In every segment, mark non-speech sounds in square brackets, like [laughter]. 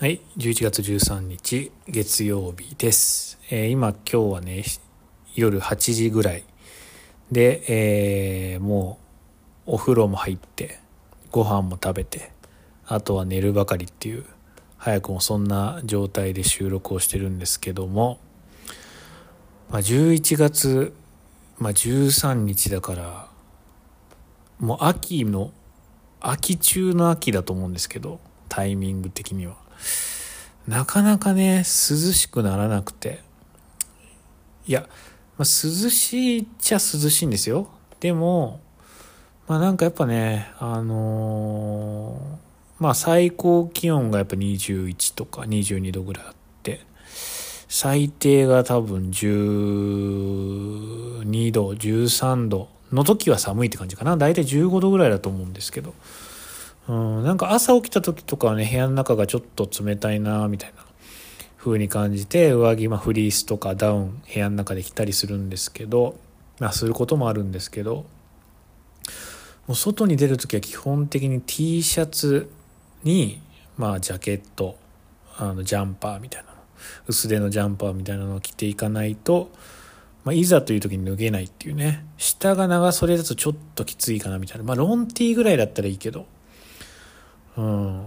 はい、11月13日月曜日です。えー今今日はね夜8時ぐらいで、えーもうお風呂も入ってご飯も食べてあとは寝るばかりっていう早くもそんな状態で収録をしてるんですけども、まあ、11月、まあ、13日だからもう秋の秋中の秋だと思うんですけどタイミング的にはなかなかね涼しくならなくて。いや、まあ、涼しいっちゃ涼しいんですよ。でもまあなんかやっぱねあのーまあ最高気温がやっぱ21とか22度ぐらいあって最低が多分12度13度の時は寒いって感じかな。大体15度ぐらいだと思うんですけど。うん、なんか朝起きた時とかはね部屋の中がちょっと冷たいなみたいな風に感じて上着、まあ、フリースとかダウン部屋の中で着たりするんですけどまあすることもあるんですけどもう外に出る時は基本的に T シャツにまあジャケットあのジャンパーみたいな薄手のジャンパーみたいなのを着ていかないと、まあ、いざという時に脱げないっていうね。下が長袖だとちょっときついかなみたいな。まあロン T ぐらいだったらいいけど。うん、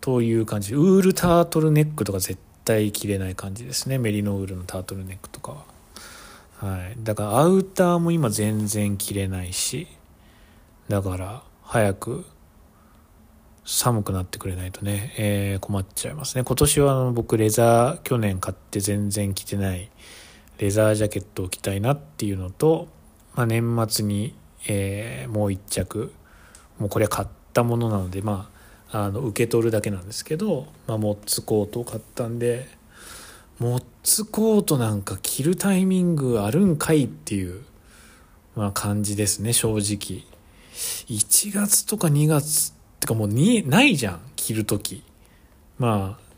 という感じ。ウールタートルネックとか絶対着れない感じですね。メリノウールのタートルネックとかは、はい、だからアウターも今全然着れないし。だから早く寒くなってくれないとね、えー困っちゃいますね。今年はあの僕レザー去年買って全然着てないレザージャケットを着たいなっていうのと、まあ、年末に、えーもう一着もうこれ買ったものなのでまああの受け取るだけなんですけど、まあ、モッツコートを買ったんでモッツコートなんか着るタイミングあるんかいっていう、まあ、感じですね正直。1月とか2月ってかもうにないじゃん着る時。まあ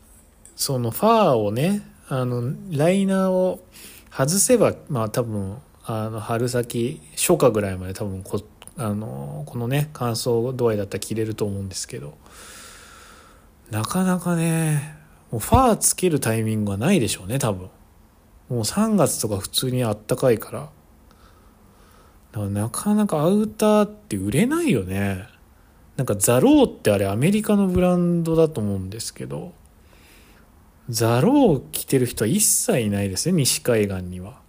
そのファーをねあのライナーを外せばまあ多分あの春先初夏ぐらいまで多分こあのこのね乾燥度合いだったら着れると思うんですけどなかなかねもうファーつけるタイミングはないでしょうね多分。もう3月とか普通にあったかいから。だからなかなかアウターって売れないよね。なんかザローってあれアメリカのブランドだと思うんですけどザロー着てる人は一切いないですね西海岸には。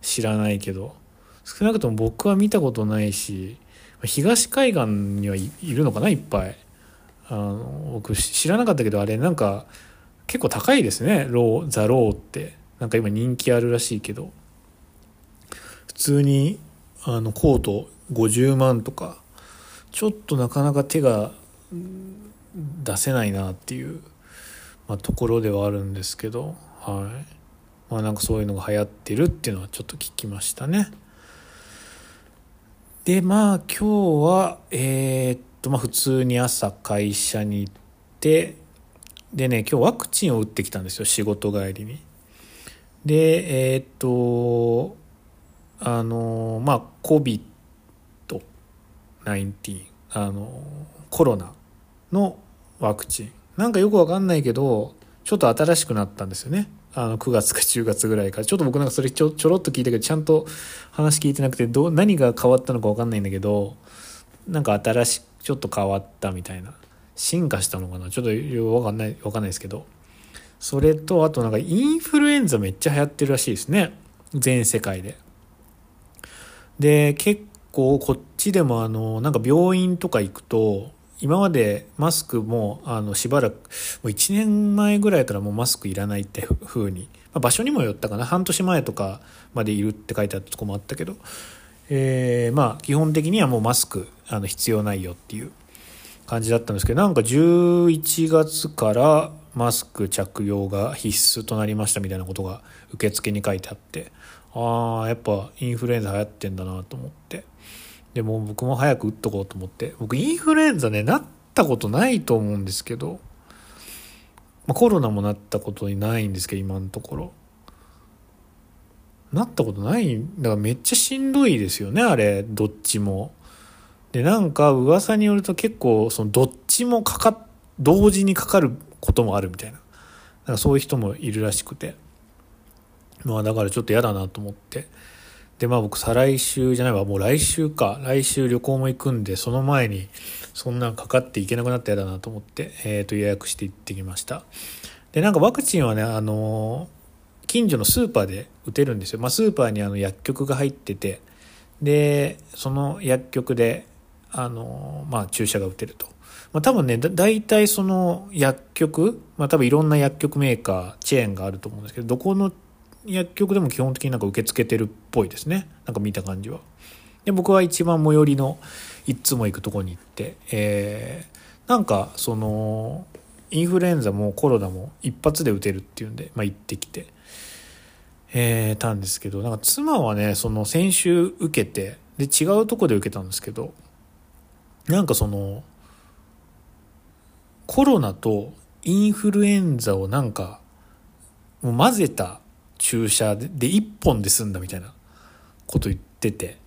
知らないけど。少なくとも僕は見たことないし東海岸にはい、るのかないっぱい。あの僕知らなかったけどあれなんか結構高いですね。ローザローって。なんか今人気あるらしいけど。普通にあのコート50万とか。ちょっとなかなか手が出せないなっていう、まあ、ところではあるんですけど。はい。まあなんかそういうのが流行ってるっていうのはちょっと聞きましたね。でまあ今日はえーっとまあ普通に朝会社に行ってでね今日ワクチンを打ってきたんですよ仕事帰りに。でえーっとあのまあ COVID-19 あのコロナのワクチンなんかよくわかんないけどちょっと新しくなったんですよねあの9月か10月ぐらいから。ちょっと僕なんかそれちょちょろっと聞いたけどちゃんと話聞いてなくてどう何が変わったのかわかんないんだけどなんか新しくちょっと変わったみたいな。進化したのかな。ちょっとよくわかんないわかんないですけど。それとあとなんかインフルエンザめっちゃ流行ってるらしいですね。全世界で。で結構こっちでもあのなんか病院とか行くと今までマスクもあのしばらくもう1年前ぐらいからもうマスクいらないって風に、まあ、場所にもよったかな。半年前とかまでいるって書いてあったとこもあったけど、えーまあ基本的にはもうマスクあの必要ないよっていう感じだったんですけど。なんか11月からマスク着用が必須となりましたみたいなことが受付に書いてあって。ああやっぱインフルエンザ流行ってんだなと思って。でも僕も早く打っとこうと思って。僕インフルエンザねなったことないと思うんですけど、まあ、コロナもなったことにないんですけど今のところ。なったことない。だからめっちゃしんどいですよねあれ。どっちも。でなんか噂によると結構そのどっちもかか同時にかかることもあるみたいな。なんかそういう人もいるらしくて。まあだからちょっと嫌だなと思って。でまあ僕再来週じゃないわもう来週か。来週旅行も行くんでその前にそんなんかかっていけなくなったら嫌だなと思って、えー、と予約して行ってきました。でなんかワクチンはねあの近所のスーパーで打てるんですよ、まあ、スーパーにあの薬局が入っててでその薬局であの、まあ、注射が打てると、まあ、多分ねだ大体その薬局、まあ、多分いろんな薬局メーカーチェーンがあると思うんですけどどこの薬局でも基本的になんか受け付けてるっぽいですね。なんか見た感じは。で僕は一番最寄りのいつも行くとこに行ってえー、なんかそのインフルエンザもコロナも一発で打てるっていうんで、まあ、行ってきてえー、たんですけどなんか妻はねその先週受けてで違うとこで受けたんですけどなんかそのコロナとインフルエンザをなんかもう混ぜた注射で1本で済んだみたいなこと言ってて。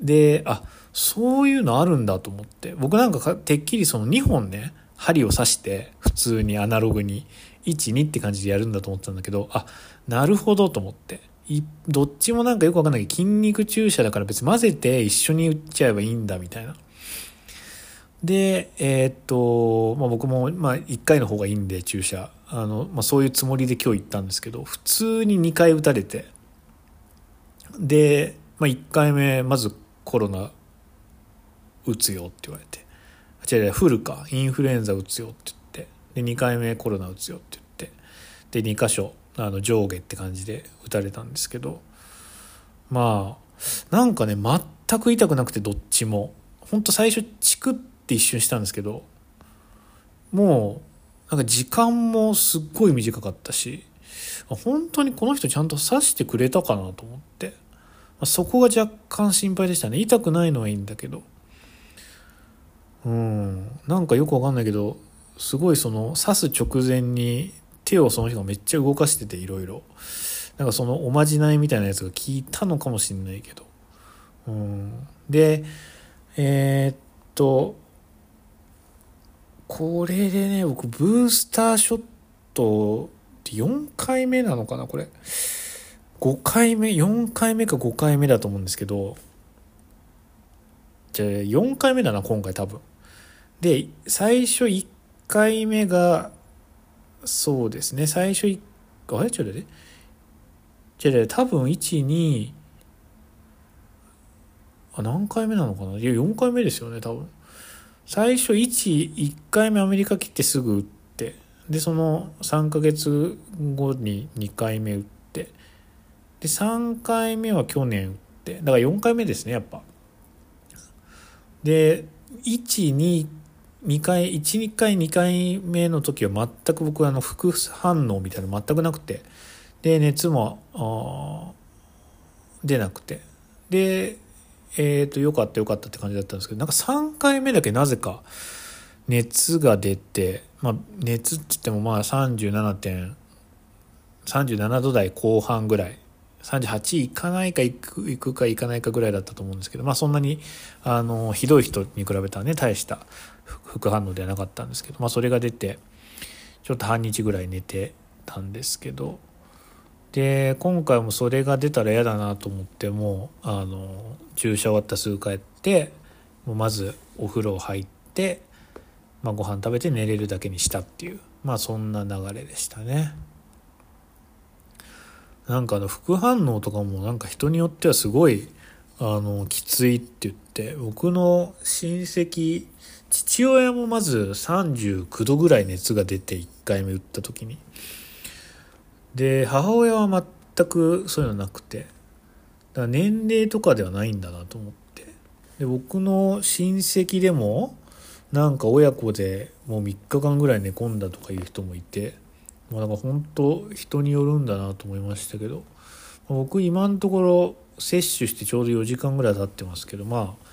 であそういうのあるんだと思って。僕なんかてっきりその2本ね針を刺して普通にアナログに12って感じでやるんだと思ったんだけどあなるほどと思って。どっちもなんかよくわかんないけど筋肉注射だから別に混ぜて一緒に打っちゃえばいいんだみたいな。でえー、っと、まあ、僕もまあ1回の方がいいんで注射あの、まあ、そういうつもりで今日行ったんですけど普通に2回打たれてで、まあ、1回目まずコロナ打つよって言われて違う違うフルかインフルエンザ打つよって言ってで2回目コロナ打つよって言ってで2箇所あの上下って感じで打たれたんですけどまあなんかね全く痛くなくてどっちも。ほんと最初チクって一瞬したんですけどもうなんか時間もすっごい短かったし本当にこの人ちゃんと刺してくれたかなと思って、ま、そこが若干心配でしたね。痛くないのはいいんだけど。うん。なんかよくわかんないけどすごいその刺す直前に手をその人がめっちゃ動かしてていろいろなんかそのおまじないみたいなやつが効いたのかもしんないけど。うん。でえー、っとこれでね僕ブースターショット4回目なのかなこれ。5回目4回目か5回目だと思うんですけど。じゃあ4回目だな今回多分。で最初1回目がそうですね最初1あれ？ちょっと待って。じゃあ多分12あ何回目なのかな？いや4回目ですよね多分。最初11回目アメリカ切ってすぐ打ってでその3ヶ月後に2回目打ってで3回目は去年打ってだから4回目ですねやっぱ。で12 2回12回2回目の時は全く僕あの副反応みたいなの全くなくてで熱も出なくて。でえっ、ー、とよかったよかったって感じだったんですけどなんか3回目だけなぜか熱が出て、まあ、熱って言ってもまあ37点37度台後半ぐらい38いかないかいくいくかいかないかぐらいだったと思うんですけど、まあ、そんなにあのひどい人に比べたらね大した副反応ではなかったんですけど、まあ、それが出てちょっと半日ぐらい寝てたんですけどで今回もそれが出たら嫌だなと思ってもうあの注射終わったすぐ帰ってもうまずお風呂入って、まあ、ご飯食べて寝れるだけにしたっていうまあそんな流れでしたね。なんかあの副反応とかもなんか人によってはすごいあのきついって言って僕の親戚父親もまず39度ぐらい熱が出て1回目打った時にで母親は全くそういうのなくて。だから年齢とかではないんだなと思って。で僕の親戚でもなんか親子でもう3日間ぐらい寝込んだとかいう人もいて。まあ、なんか本当人によるんだなと思いましたけど、僕今のところ接種してちょうど4時間ぐらい経ってますけどまあ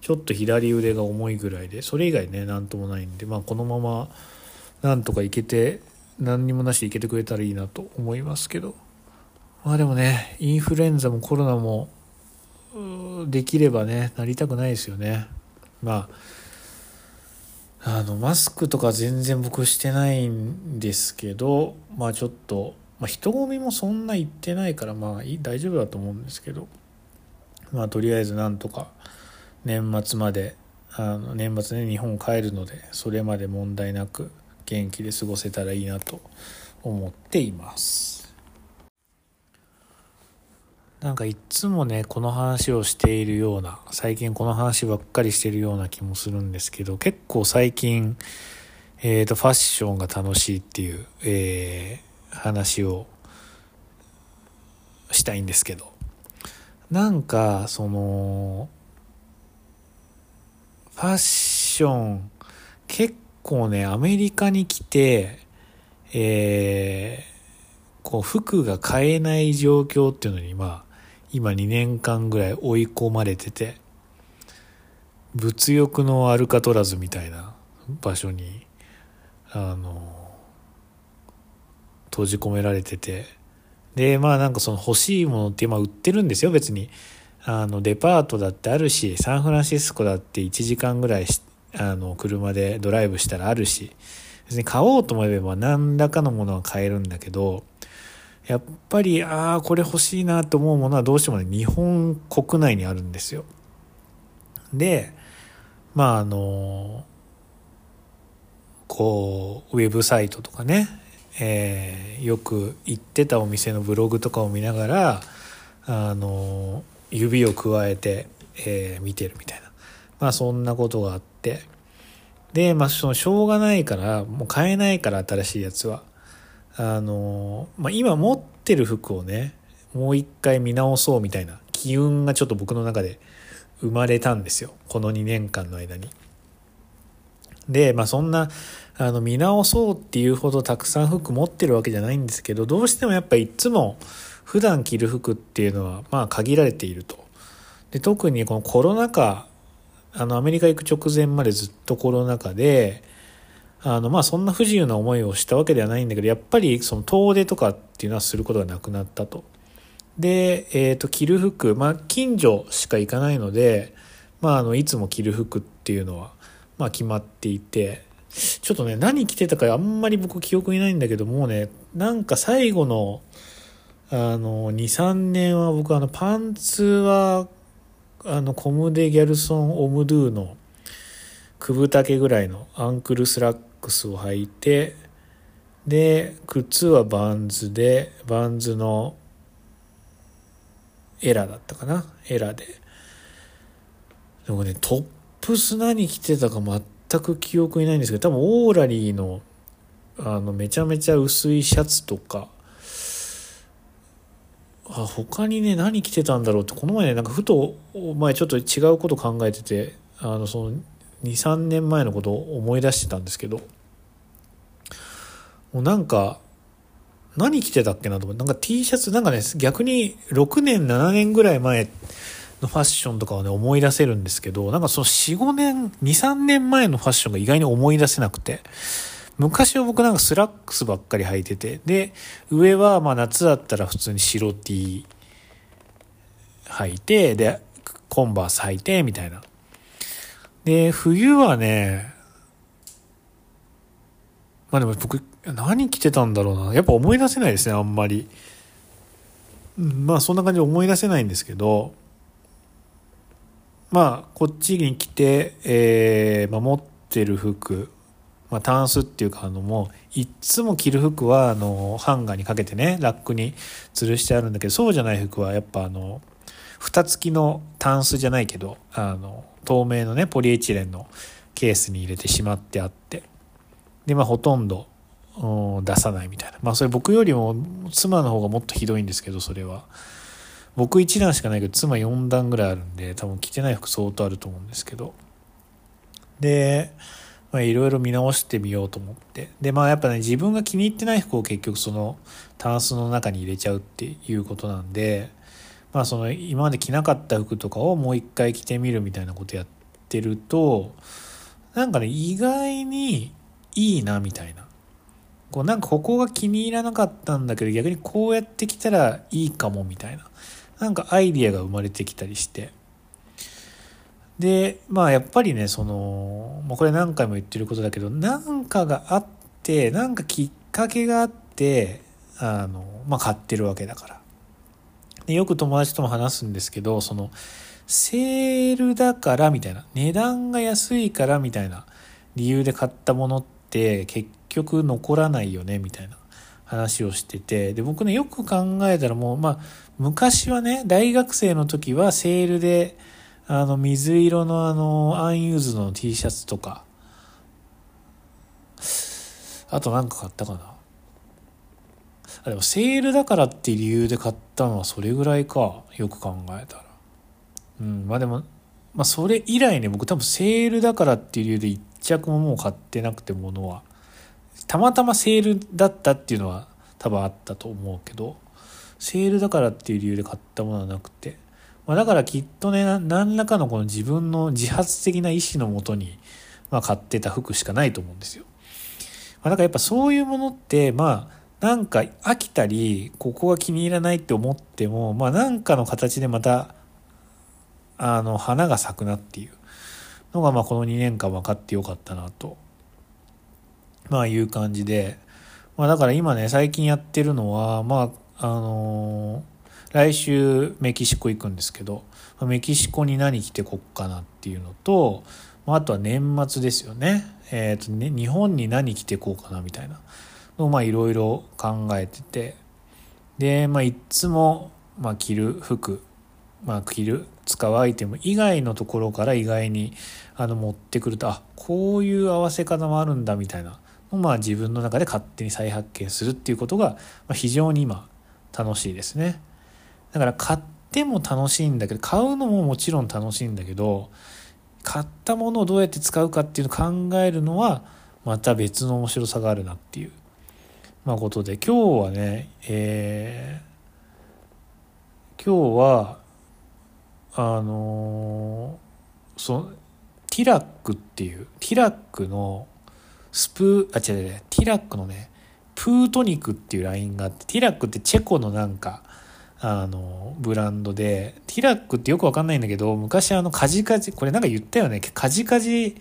ちょっと左腕が重いぐらいでそれ以外ね何ともないんでまあこのままなんとかいけて何にもなしでいけてくれたらいいなと思いますけど。まあでもねインフルエンザもコロナもできればねなりたくないですよね。まああのマスクとか全然僕してないんですけどまあちょっと、まあ、人混みもそんな行ってないからまあ大丈夫だと思うんですけど。まあとりあえずなんとか年末まであの年末ね日本帰るのでそれまで問題なく元気で過ごせたらいいなと思っています。なんかいつもねこの話をしているような最近この話ばっかりしてるような気もするんですけど結構最近えーと、ファッションが楽しいっていう、えー、話をしたいんですけど。なんかそのファッション結構ねアメリカに来てえー、こう服が買えない状況っていうのにまあ今2年間ぐらい追い込まれてて物欲のアルカトラズみたいな場所にあの閉じ込められててでまあなんかその欲しいものって今売ってるんですよ別に。あのデパートだってあるしサンフランシスコだって1時間ぐらいあの車でドライブしたらあるし別に買おうと思えば何らかのものは買えるんだけどやっぱりああこれ欲しいなと思うものはどうしてもね日本国内にあるんですよ。でまああのこうウェブサイトとかね、えー、よく行ってたお店のブログとかを見ながらあの指をくわえて、えー、見てるみたいな。まあそんなことがあってでまあそのしょうがないからもう買えないから新しいやつはあの、まあ、今持ってる服をねもう一回見直そうみたいな機運がちょっと僕の中で生まれたんですよこの2年間の間に。で、まあ、そんなあの見直そうっていうほどたくさん服持ってるわけじゃないんですけどどうしてもやっぱいつも普段着る服っていうのはまあ限られていると。で特にこのコロナ禍あのアメリカ行く直前までずっとコロナ禍であのまあそんな不自由な思いをしたわけではないんだけどやっぱりその遠出とかっていうのはすることがなくなったと。で、えー、と着る服、まあ、近所しか行かないので、まあ、あのいつも着る服っていうのは、まあ、決まっていてちょっとね何着てたかあんまり僕記憶にないんだけどもうねなんか最後のあの23年は僕あのパンツはあのコムデ・ギャルソン・オムドゥの9分丈ぐらいのアンクルスラックスを履いてで靴はバンズでバンズのエラだったかな？エラで。でもねトップス何着てたか全く記憶にないんですけど多分オーラリーのあのめちゃめちゃ薄いシャツとかあ他にね何着てたんだろうってこの前ねなんかふと前ちょっと違うこと考えててあのその23年前のことを思い出してたんですけどもうなんか何着てたっけなと思ってなんか T シャツなんかね逆に6年7年ぐらい前のファッションとかをね思い出せるんですけどなんかその45年23年前のファッションが意外に思い出せなくて昔は僕なんかスラックスばっかり履いててで上はまあ夏だったら普通に白 T 履いてでコンバース履いてみたいな。で冬はねまあでも僕何着てたんだろうな。やっぱ思い出せないですねあんまり。まあそんな感じで思い出せないんですけどまあこっちに来て、えーまあ、持ってる服。まあ、タンスっていうかあのもういっつも着る服はあのハンガーにかけてねラックに吊るしてあるんだけどそうじゃない服はやっぱあの蓋付きのタンスじゃないけどあの透明のねポリエチレンのケースに入れてしまってあってでまあほとんど出さないみたいな。まあそれ僕よりも妻の方がもっとひどいんですけどそれは。僕1段しかないけど妻4段ぐらいあるんで多分着てない服相当あると思うんですけど。でまあ、いろいろ見直してみようと思って。で、まあやっぱね、自分が気に入ってない服を結局そのタンスの中に入れちゃうっていうことなんで、まあその今まで着なかった服とかをもう一回着てみるみたいなことやってると、なんかね、意外にいいなみたいな。こうなんかここが気に入らなかったんだけど逆にこうやってきたらいいかもみたいな。なんかアイディアが生まれてきたりして。でまあやっぱりねその、まあ、これ何回も言ってることだけど何かがあって何かきっかけがあってあの、まあ、買ってるわけだから。でよく友達とも話すんですけどそのセールだからみたいな値段が安いからみたいな理由で買ったものって結局残らないよねみたいな話をしててで僕ねよく考えたらもうまあ昔はね大学生の時はセールであの水色のあのアンユーズドの T シャツとか。あとなんか買ったかな。あでもセールだからっていう理由で買ったのはそれぐらいかよく考えたら。うんまあでもまあそれ以来ね僕多分セールだからっていう理由で一着ももう買ってなくて物は。たまたまセールだったっていうのは多分あったと思うけどセールだからっていう理由で買ったものはなくて、まあ、だからきっとね何らかのこの自分の自発的な意思のもとに、まあ、買ってた服しかないと思うんですよ。まあ、だからやっぱそういうものってまあなんか飽きたりここが気に入らないって思ってもまあなんかの形でまたあの花が咲くなっていう。のがまあこの2年間分かってよかったなと。まあいう感じで、まあだから今ね、最近やってるのは、まあ、あのー、来週メキシコ行くんですけど、メキシコに何着てこっかなっていうのと、あ、とは年末ですよね。え、ー、とね、日本に何着てこうかなみたいなのを、いろいろ考えてて、で、まあいつも、まあ着る服、まあ着る、使うアイテム以外のところから意外にあの持ってくると、あ、こういう合わせ方もあるんだみたいなまあ、自分の中で勝手に再発見するっていうことが非常に今楽しいですねだから買っても楽しいんだけど買うのももちろん楽しいんだけど買ったものをどうやって使うかっていうのを考えるのはまた別の面白さがあるなっていう、まあ、ことで今日はね、えー、今日はあのー、そ Tilak っていう Tilak のスプー、あ、違う違う、 Tilak のね、 Poutnik っていうラインがあって、 Tilak ってチェコのなんか、あの、ブランドで、ティラックってよくわかんないんだけど、昔あの、カジカジ、これなんか言ったよね、カジカジっ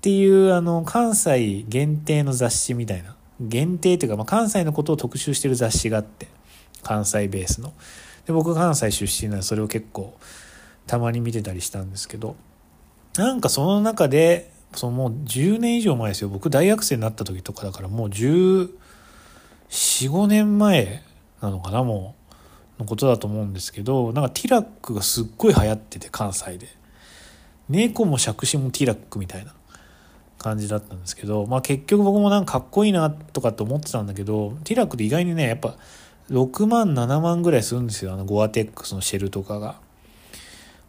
ていうあの、関西限定の雑誌みたいな、限定っていうか、まあ、関西のことを特集してる雑誌があって、関西ベースの。で、僕関西出身なので、それを結構、たまに見てたりしたんですけど、なんかその中で、そのもう10年以上前ですよ。僕大学生になった時とかだからもう1415年前なのかなもう。のことだと思うんですけどなんかティラックがすっごい流行ってて関西で猫も杓子もティラックみたいな感じだったんですけどまあ結局僕もなんかかっこいいなとかって思ってたんだけどティラックって意外にねやっぱ6万7万ぐらいするんですよあのゴアテックスのシェルとかが。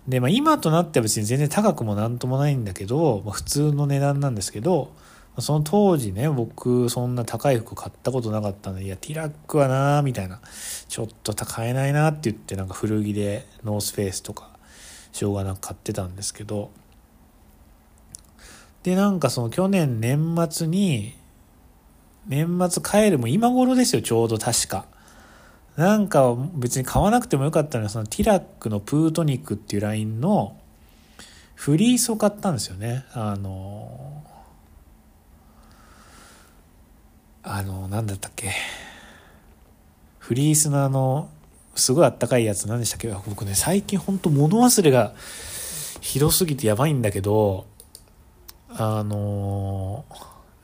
で、まあ、今となっては別に全然高くもなんともないんだけど、まあ、普通の値段なんですけど、その当時ね、僕、そんな高い服買ったことなかったんで、いや、ティラックはなみたいな、ちょっと買えないなって言って、なんか古着でノースフェイスとか、しょうがなく買ってたんですけど、で、なんかその去年年末に、年末帰るも今頃ですよ、ちょうど確か。なんか別に買わなくてもよかったのはそのティラックのプートニックっていうラインのフリースを買ったんですよね。あのあのなんだったっけ？フリースのあのすごいあったかいやつ何でしたっけ？僕ね最近ほんと物忘れがひどすぎてやばいんだけどあの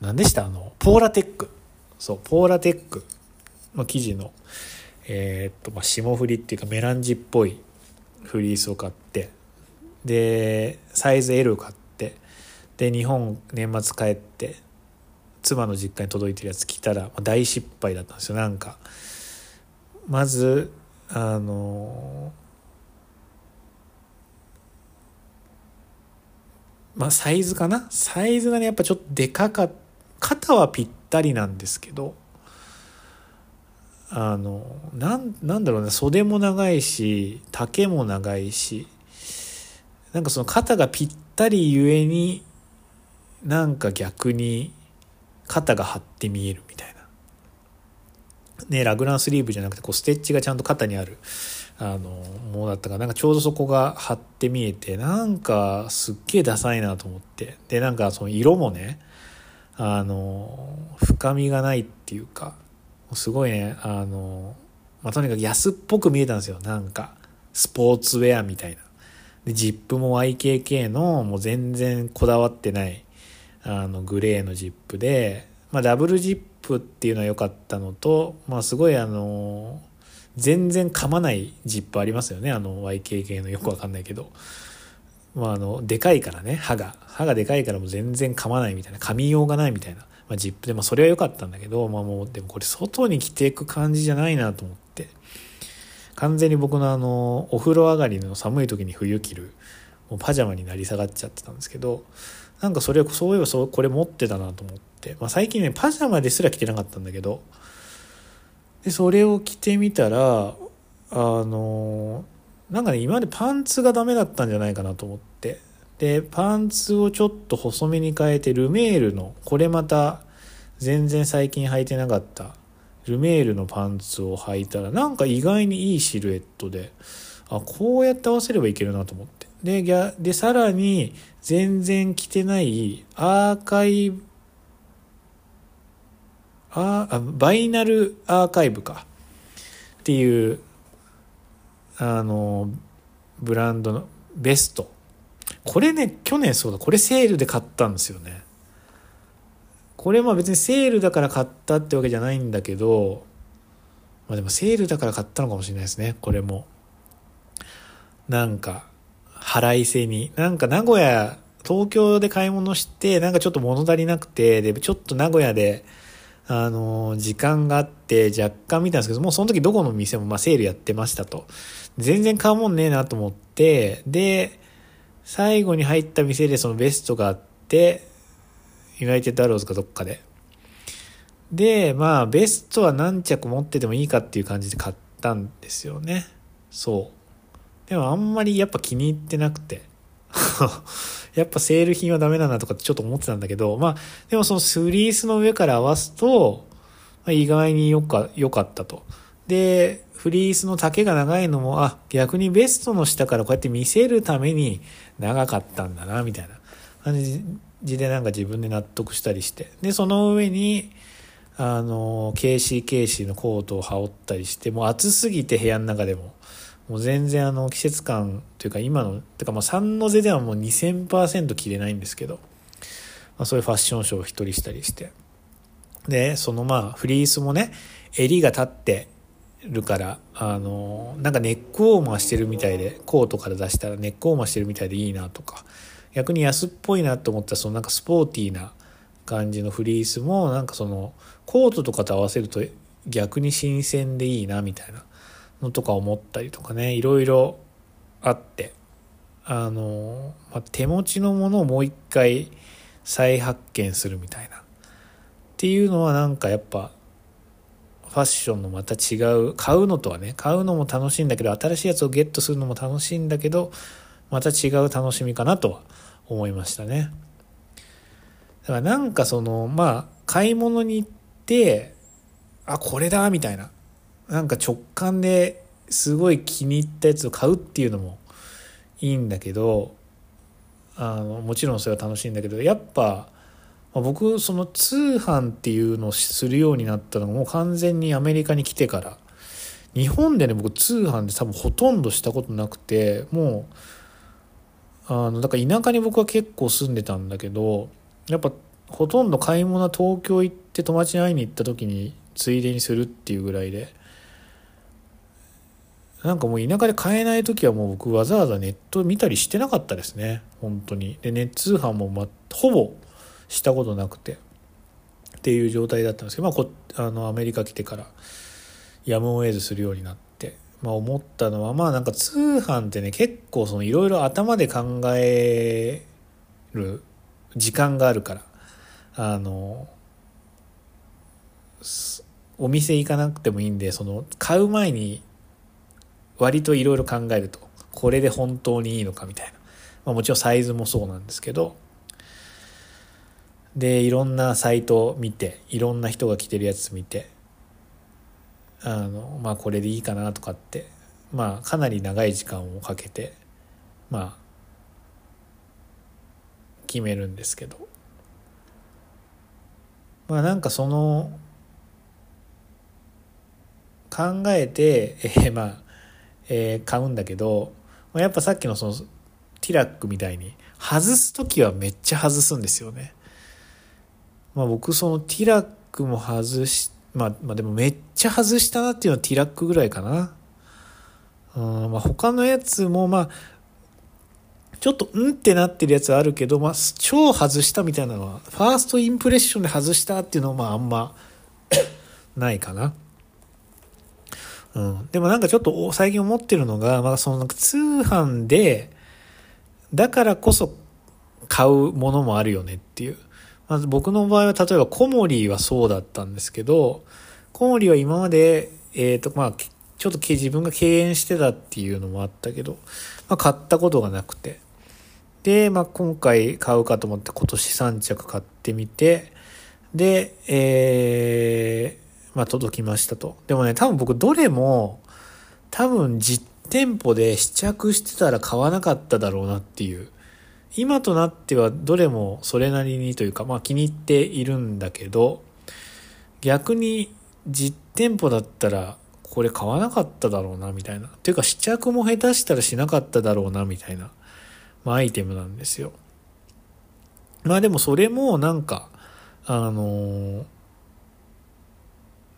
何でした？あのポーラテック。そうポーラテック。の生地の。えー、っと、まあ、霜降りっていうかメランジっぽいフリースを買って。でサイズ L を買って。で日本年末帰って。妻の実家に届いてるやつ着たら、大失敗だったんですよ。なんかまずあのまあサイズかな？サイズがねやっぱちょっとでかか肩はぴったりなんですけどあのなんなんだろうね袖も長いし丈も長いしなんかその肩がぴったりゆえになんか逆に肩が張って見えるみたいな。ねラグランスリーブじゃなくてこうステッチがちゃんと肩にあるあのものだったからなんかちょうどそこが張って見えてなんかすっげえダサいなと思って。でなんかその色もねあの深みがないっていうかすごいねあの、まあ、とにかく安っぽく見えたんですよ。なんかスポーツウェアみたいな。でジップも YKK のもう全然こだわってない。あのグレーのジップで、まあ、ダブルジップっていうのは良かったのと、まあ、すごいあの全然噛まないジップありますよね。あの YKK のよくわかんないけど。まあ、あのでかいからね。歯が。歯がでかいからもう全然噛まないみたいな。噛みようがないみたいな、まあ、ジップで、まあ、それは良かったんだけど、まあ、もうでもこれ外に着ていく感じじゃないなと思って。完全に僕のあのお風呂上がりの寒い時に冬着るもうパジャマになり下がっちゃってたんですけどなんかそれそういえばそうこれ持ってたなと思って、まあ、最近ねパジャマですら着てなかったんだけど。でそれを着てみたらあのなんかね今までパンツがダメだったんじゃないかなと思って。でパンツをちょっと細めに変えてルメールのこれまた全然最近履いてなかった。ルメールのパンツを履いたらなんか意外にいいシルエットであこうやって合わせればいけるなと思って。でででさらに全然着てないアーカイブああバイナルアーカイブか。っていうあのブランドのベスト。これね去年そうだ。これセールで買ったんですよね。これまあ別にセールだから買ったってわけじゃないんだけどまあでもセールだから買ったのかもしれないですね。これも。なんか腹いせになんか名古屋東京で買い物してなんかちょっと物足りなくてでちょっと名古屋であの時間があって若干見たんですけどもうその時どこの店もまあセールやってましたと全然買うもんねえなと思って、で、最後に入った店でそのベストがあって、ユナイテッドアローズかどっかで。で、まあ、ベストは何着持っててもいいかっていう感じで買ったんですよね。そう。でもあんまりやっぱ気に入ってなくて。[laughs] やっぱセール品はダメだなとかってちょっと思ってたんだけど、まあ、でもそのスリースの上から合わすと、まあ、意外によか、良かったと。で、フリースの丈が長いのも、あ、逆にベストの下からこうやって見せるために長かったんだな、みたいな感じでなんか自分で納得したりして。で、その上に、あの、KCKC のコートを羽織ったりして、もう暑すぎて部屋の中でも、もう全然あの季節感というか今の、てかもう三の瀬ではもう2000%着れないんですけど、まあ、そういうファッションショーを一人したりして。で、そのまあフリースもね、襟が立ってるからあのなんかネックウォーマーしてるみたいでコートから出したらネックウォーマーしてるみたいでいいなとか逆に安っぽいなと思ったらそのなんかスポーティーな感じのフリースもなんかそのコートとかと合わせると逆に新鮮でいいなみたいなのとか思ったりとかねいろいろあってあの、まあ、手持ちのものをもう一回再発見するみたいな。っていうのはなんかやっぱファッションのまた違う買うのとはね買うのも楽しいんだけど新しいやつをゲットするのも楽しいんだけどまた違う楽しみかなとは思いましたね。だからなんかそのまあ買い物に行ってあこれだみたいな。なんか直感ですごい気に入ったやつを買うっていうのもいいんだけどあのもちろんそれは楽しいんだけどやっぱまあ、僕その通販っていうのをするようになったのもう完全にアメリカに来てから日本でね僕通販で多分ほとんどしたことなくてもうあのだから田舎に僕は結構住んでたんだけどやっぱほとんど買い物は東京行って友達に会いに行った時についでにするっていうぐらいでなんかもう田舎で買えない時はもう僕わざわざネット見たりしてなかったですね。本当に。でネット通販も、ま、ほぼしたことなくて。っていう状態だったんですけど、まあ、こあのアメリカ来てからやむを得ずするようになって、まあ、思ったのはまあなんか通販ってね結構いろいろ頭で考える時間があるから。あのお店行かなくてもいいんでその買う前に割といろいろ考えるとこれで本当にいいのかみたいな、まあ、もちろんサイズもそうなんですけど。でいろんなサイトを見ていろんな人が着てるやつ見てあのまあこれでいいかなとかってまあかなり長い時間をかけてまあ決めるんですけど。まあなんかその考えて、[laughs] えー、まあ、えー、買うんだけどまやっぱさっきのそのティラックみたいに外す時はめっちゃ外すんですよね。まあ僕そのティラックも外し、まあ、まあでもめっちゃ外したなっていうのはティラックぐらいかな。うんまあ、他のやつもまあちょっとうんってなってるやつはあるけど、まあ、超外したみたいなのは、ファーストインプレッションで外したっていうのは、まあ、あんま [coughs] ないかな。うん。でもなんかちょっと最近思ってるのが、まあ、そのなんか通販で、だからこそ買うものもあるよねっていう。まず僕の場合は、例えばコモリーはそうだったんですけど、コモリーは今まで、えっ、ー、と、まあ、ちょっと自分が敬遠してたっていうのもあったけど、まあ、買ったことがなくて。で、まあ、今回買うかと思って今年3着買ってみて、で、えー、まあ、届きましたと。でもね、多分僕どれも、多分実店舗で試着してたら買わなかっただろうなっていう。今となってはどれもそれなりにというか、まあ気に入っているんだけど、逆に実店舗だったらこれ買わなかっただろうなみたいな。っていうか試着も下手したらしなかっただろうなみたいな。まあ、アイテムなんですよ。まあでもそれもなんか、あのー、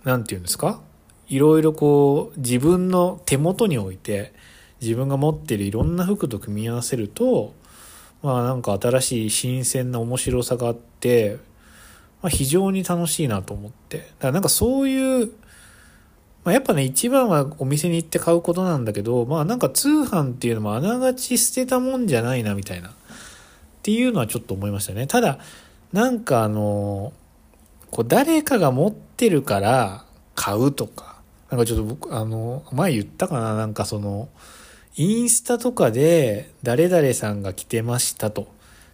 なんて言うんですか？いろいろこう自分の手元に置いて自分が持ってるいろんな服と組み合わせるとまあなんか新しい新鮮な面白さがあって、まあ、非常に楽しいなと思って。だからなんかそういう、まあ、やっぱね一番はお店に行って買うことなんだけどまあなんか通販っていうのもあながち捨てたもんじゃないなみたいなっていうのはちょっと思いましたね。ただなんかあのこう誰かが持ってるから買うとかなんかちょっと僕、あの、前言ったかななんかその、インスタとかで誰々さんが着てましたと。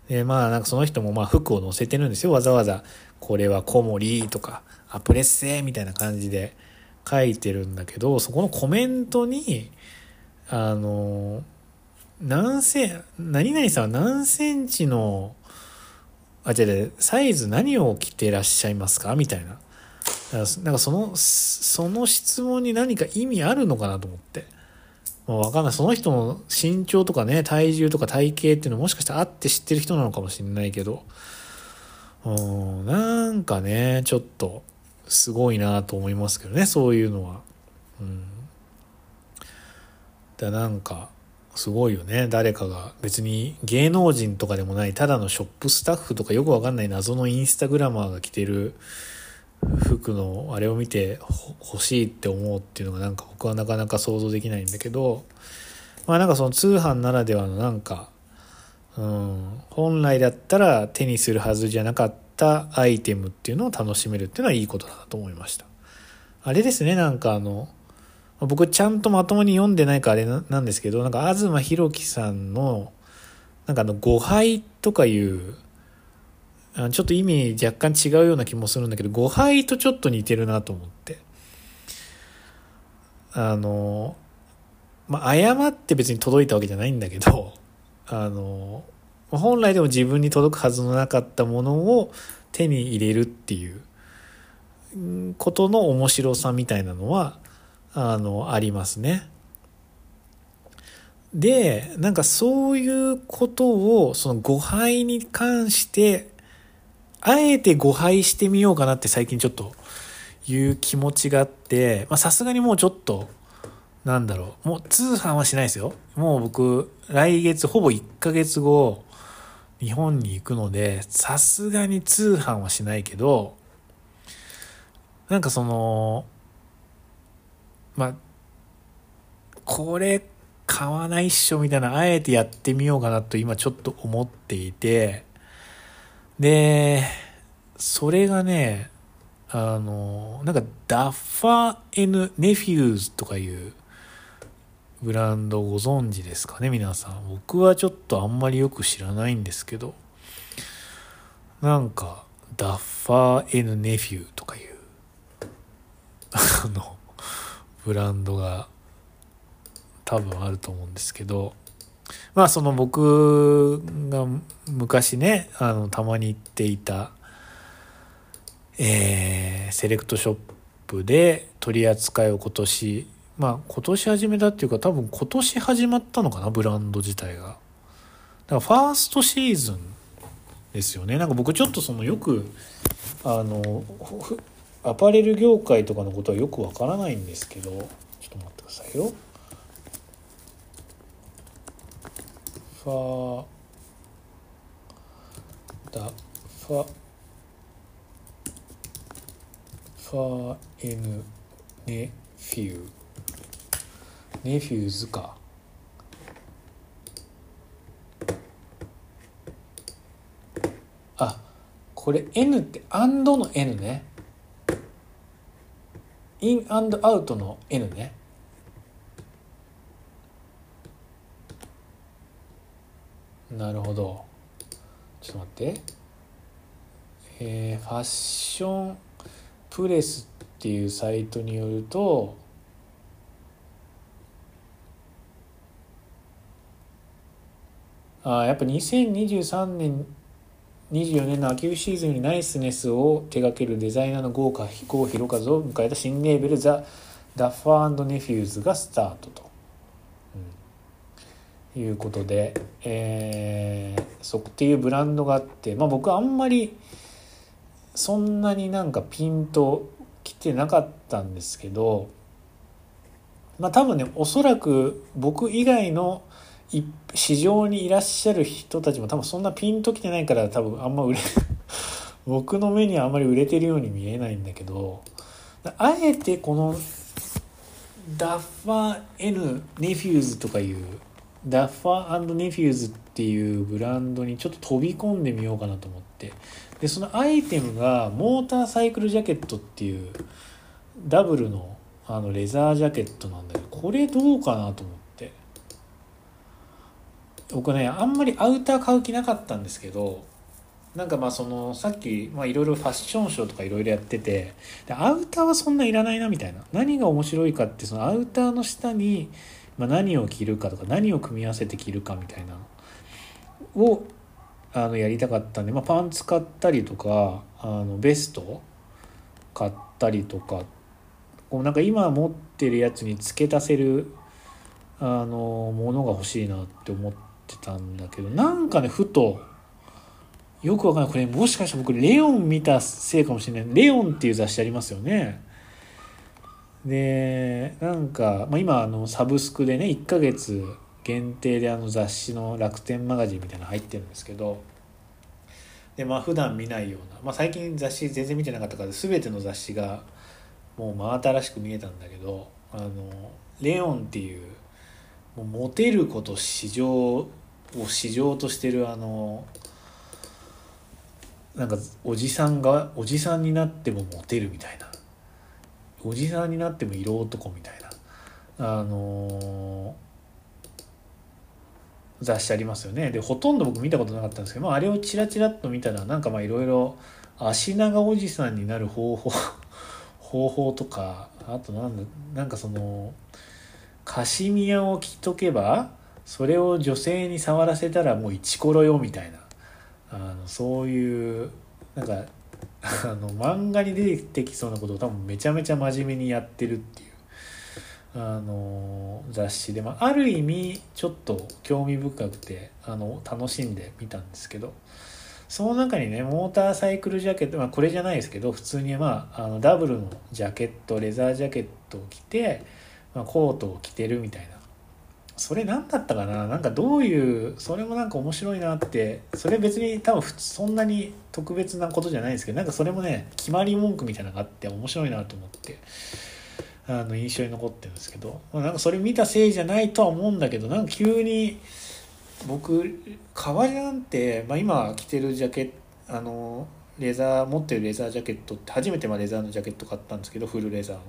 で、まあなんかその人もまあ服を載せてるんですよ。わざわざ、これはコモリとか、アプレッセみたいな感じで書いてるんだけど、そこのコメントに、あの、何セン、何々さんは何センチの、あ、違う違う、サイズ何を着てらっしゃいますか？みたいな。なんかその、その質問に何か意味あるのかなと思って。まあ、わかんない。その人の身長とかね、体重とか体型っていうのもしかしたらあって知ってる人なのかもしれないけど、うん、なんかね、ちょっと、すごいなと思いますけどね、そういうのは。うん。だなんか、すごいよね。誰かが別に芸能人とかでもない、ただのショップスタッフとかよくわかんない。謎のインスタグラマーが着てる服のあれを見て欲しいって思うっていうのがなんか僕はなかなか想像できないんだけど。まあなんかその通販ならではのなんか、うん、本来だったら手にするはずじゃなかったアイテムっていうのを楽しめるっていうのはいいことだなと思いました。あれですね。なんかあの僕ちゃんとまともに読んでないかあれなんですけどなんか東博樹さんのなんかあの誤配とかいうちょっと意味若干違うような気もするんだけど、誤配とちょっと似てるなと思って。あの、まあ、誤って別に届いたわけじゃないんだけど、あの、本来でも自分に届くはずのなかったものを手に入れるっていうことの面白さみたいなのは、あの、ありますね。で、なんかそういうことを、その誤配に関してあえて誤配してみようかなって最近ちょっという気持ちがあって、まさすがにもうちょっと、なんだろう、もう通販はしないですよ。もう僕、来月、ほぼ1ヶ月後、日本に行くので、さすがに通販はしないけど、なんかその、まあ、これ買わないっしょみたいな、あえてやってみようかなと今ちょっと思っていて、で、それがね、あの、なんかダッファー N ネフューズとかいうブランドご存知ですかね、皆さん。僕はちょっとあんまりよく知らないんですけど、なんか、ダッファー N ネフューとかいう、[laughs] あの、ブランドが多分あると思うんですけどまあその僕が昔ねあのたまに行っていたえー、セレクトショップで取り扱いを今年まあ今年始めたっていうか多分今年始まったのかなブランド自体が。だからファーストシーズンですよね。なんか僕ちょっとそのよくあのアパレル業界とかのことはよくわからないんですけどちょっと待ってくださいよ。ファダファファエヌネフュー。ネフューズか。あこれ N ってアンドの N ね。インアンドアウトの N ね。なるほど。ちょっと待って。えー、 Fashion Press っていうサイトによるとあやっぱ2023年24年の秋冬シーズンに NICENESS を手掛けるデザイナーの豪華郷ひろ和を迎えた新レーベルザ・ダッファーネフューズがスタートと、うん、いうことで、えー、そっていうブランドがあって、まあ、僕あんまりそんなになんかピンときてなかったんですけどまあ多分ねおそらく僕以外の市場にいらっしゃる人たちも多分そんなピンときてないから多分あんま売れ [laughs] 僕の目にはあんまり売れてるように見えないんだけどあえてこのダッファ N ネフューズとかいうダッファネフューズっていうブランドにちょっと飛び込んでみようかなと思ってでそのアイテムがモーターサイクルジャケットっていうダブルのあのレザージャケットなんだけどこれどうかなと思って。僕ねあんまりアウター買う気なかったんですけどなんかまあそのさっきいろいろファッションショーとかいろいろやっててでアウターはそんないらないなみたいな。何が面白いかってそのアウターの下に、まあ、何を着るかとか何を組み合わせて着るかみたいなをあのやりたかったんで、まあ、パンツ買ったりとかあのベスト買ったりとかこうなんか今持ってるやつに付け足せるあのものが欲しいなって思ってたんだけどなんかねふとよくわかんない。これもしかして僕レオン見たせいかもしれない。レオンっていう雑誌ありますよね。でなんか、まあ、今あのサブスクでね1ヶ月限定であの雑誌の楽天マガジンみたいなの入ってるんですけどでまあ普段見ないような、まあ、最近雑誌全然見てなかったから全ての雑誌がもう真新しく見えたんだけどあのレオンっていうもうモテること市場を市場としてるあのなんかおじさんがおじさんになってもモテるみたいな。おじさんになっても色男みたいな。あの雑誌ありますよね。でほとんど僕見たことなかったんですけど、まあ、あれをチラチラっと見たらなんかまあいろいろ足長おじさんになる方法方法とかあとなんだなんかそのカシミヤを着とけばそれを女性に触らせたらもうイチコロよみたいな。あのそういうなんかあの漫画に出てきそうなことを多分めちゃめちゃ真面目にやってるっていう。あの雑誌で、まあ、ある意味ちょっと興味深くてあの楽しんで見たんですけど。その中にねモーターサイクルジャケット、まあ、これじゃないですけど普通に、まあ、あのダブルのジャケットレザージャケットを着て、まあ、コートを着てるみたいなそれ何だったかな？なんかどういうそれもなんか面白いなってそれ別に多分そんなに特別なことじゃないんですけどなんかそれもね決まり文句みたいなのがあって面白いなと思って。あの印象に残ってるんですけど、まあ、なんかそれ見たせいじゃないとは思うんだけどなんか急に僕革ジャンって、まあ、今着てるジャケットあのレザー持ってるレザージャケットって初めてまあレザーのジャケット買ったんですけどフルレザーの、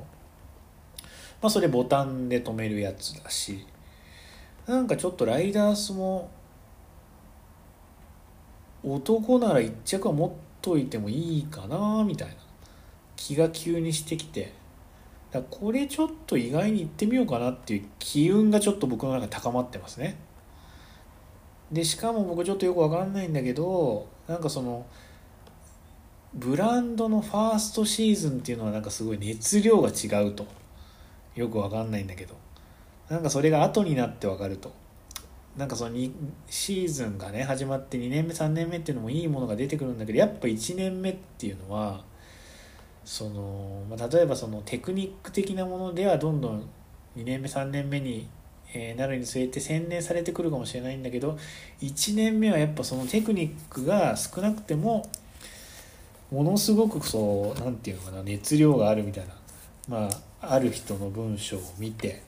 まあ、それボタンで留めるやつだし。なんかちょっとライダースも男なら一着は持っといてもいいかなみたいな。気が急にしてきて。だこれちょっと意外に行ってみようかなっていう機運がちょっと僕の中で高まってますね。でしかも僕ちょっとよく分かんないんだけどなんかそのブランドのファーストシーズンっていうのはなんかすごい熱量が違うと。よく分かんないんだけど。なんかそれが後になって分かると。なんかそのシーズンがね始まって2年目3年目っていうのもいいものが出てくるんだけどやっぱ1年目っていうのはその、まあ、例えばそのテクニック的なものではどんどん2年目3年目に、えなるにつれて洗練されてくるかもしれないんだけど1年目はやっぱそのテクニックが少なくてもものすごくそう何て言うのかな熱量があるみたいな。まあある人の文章を見て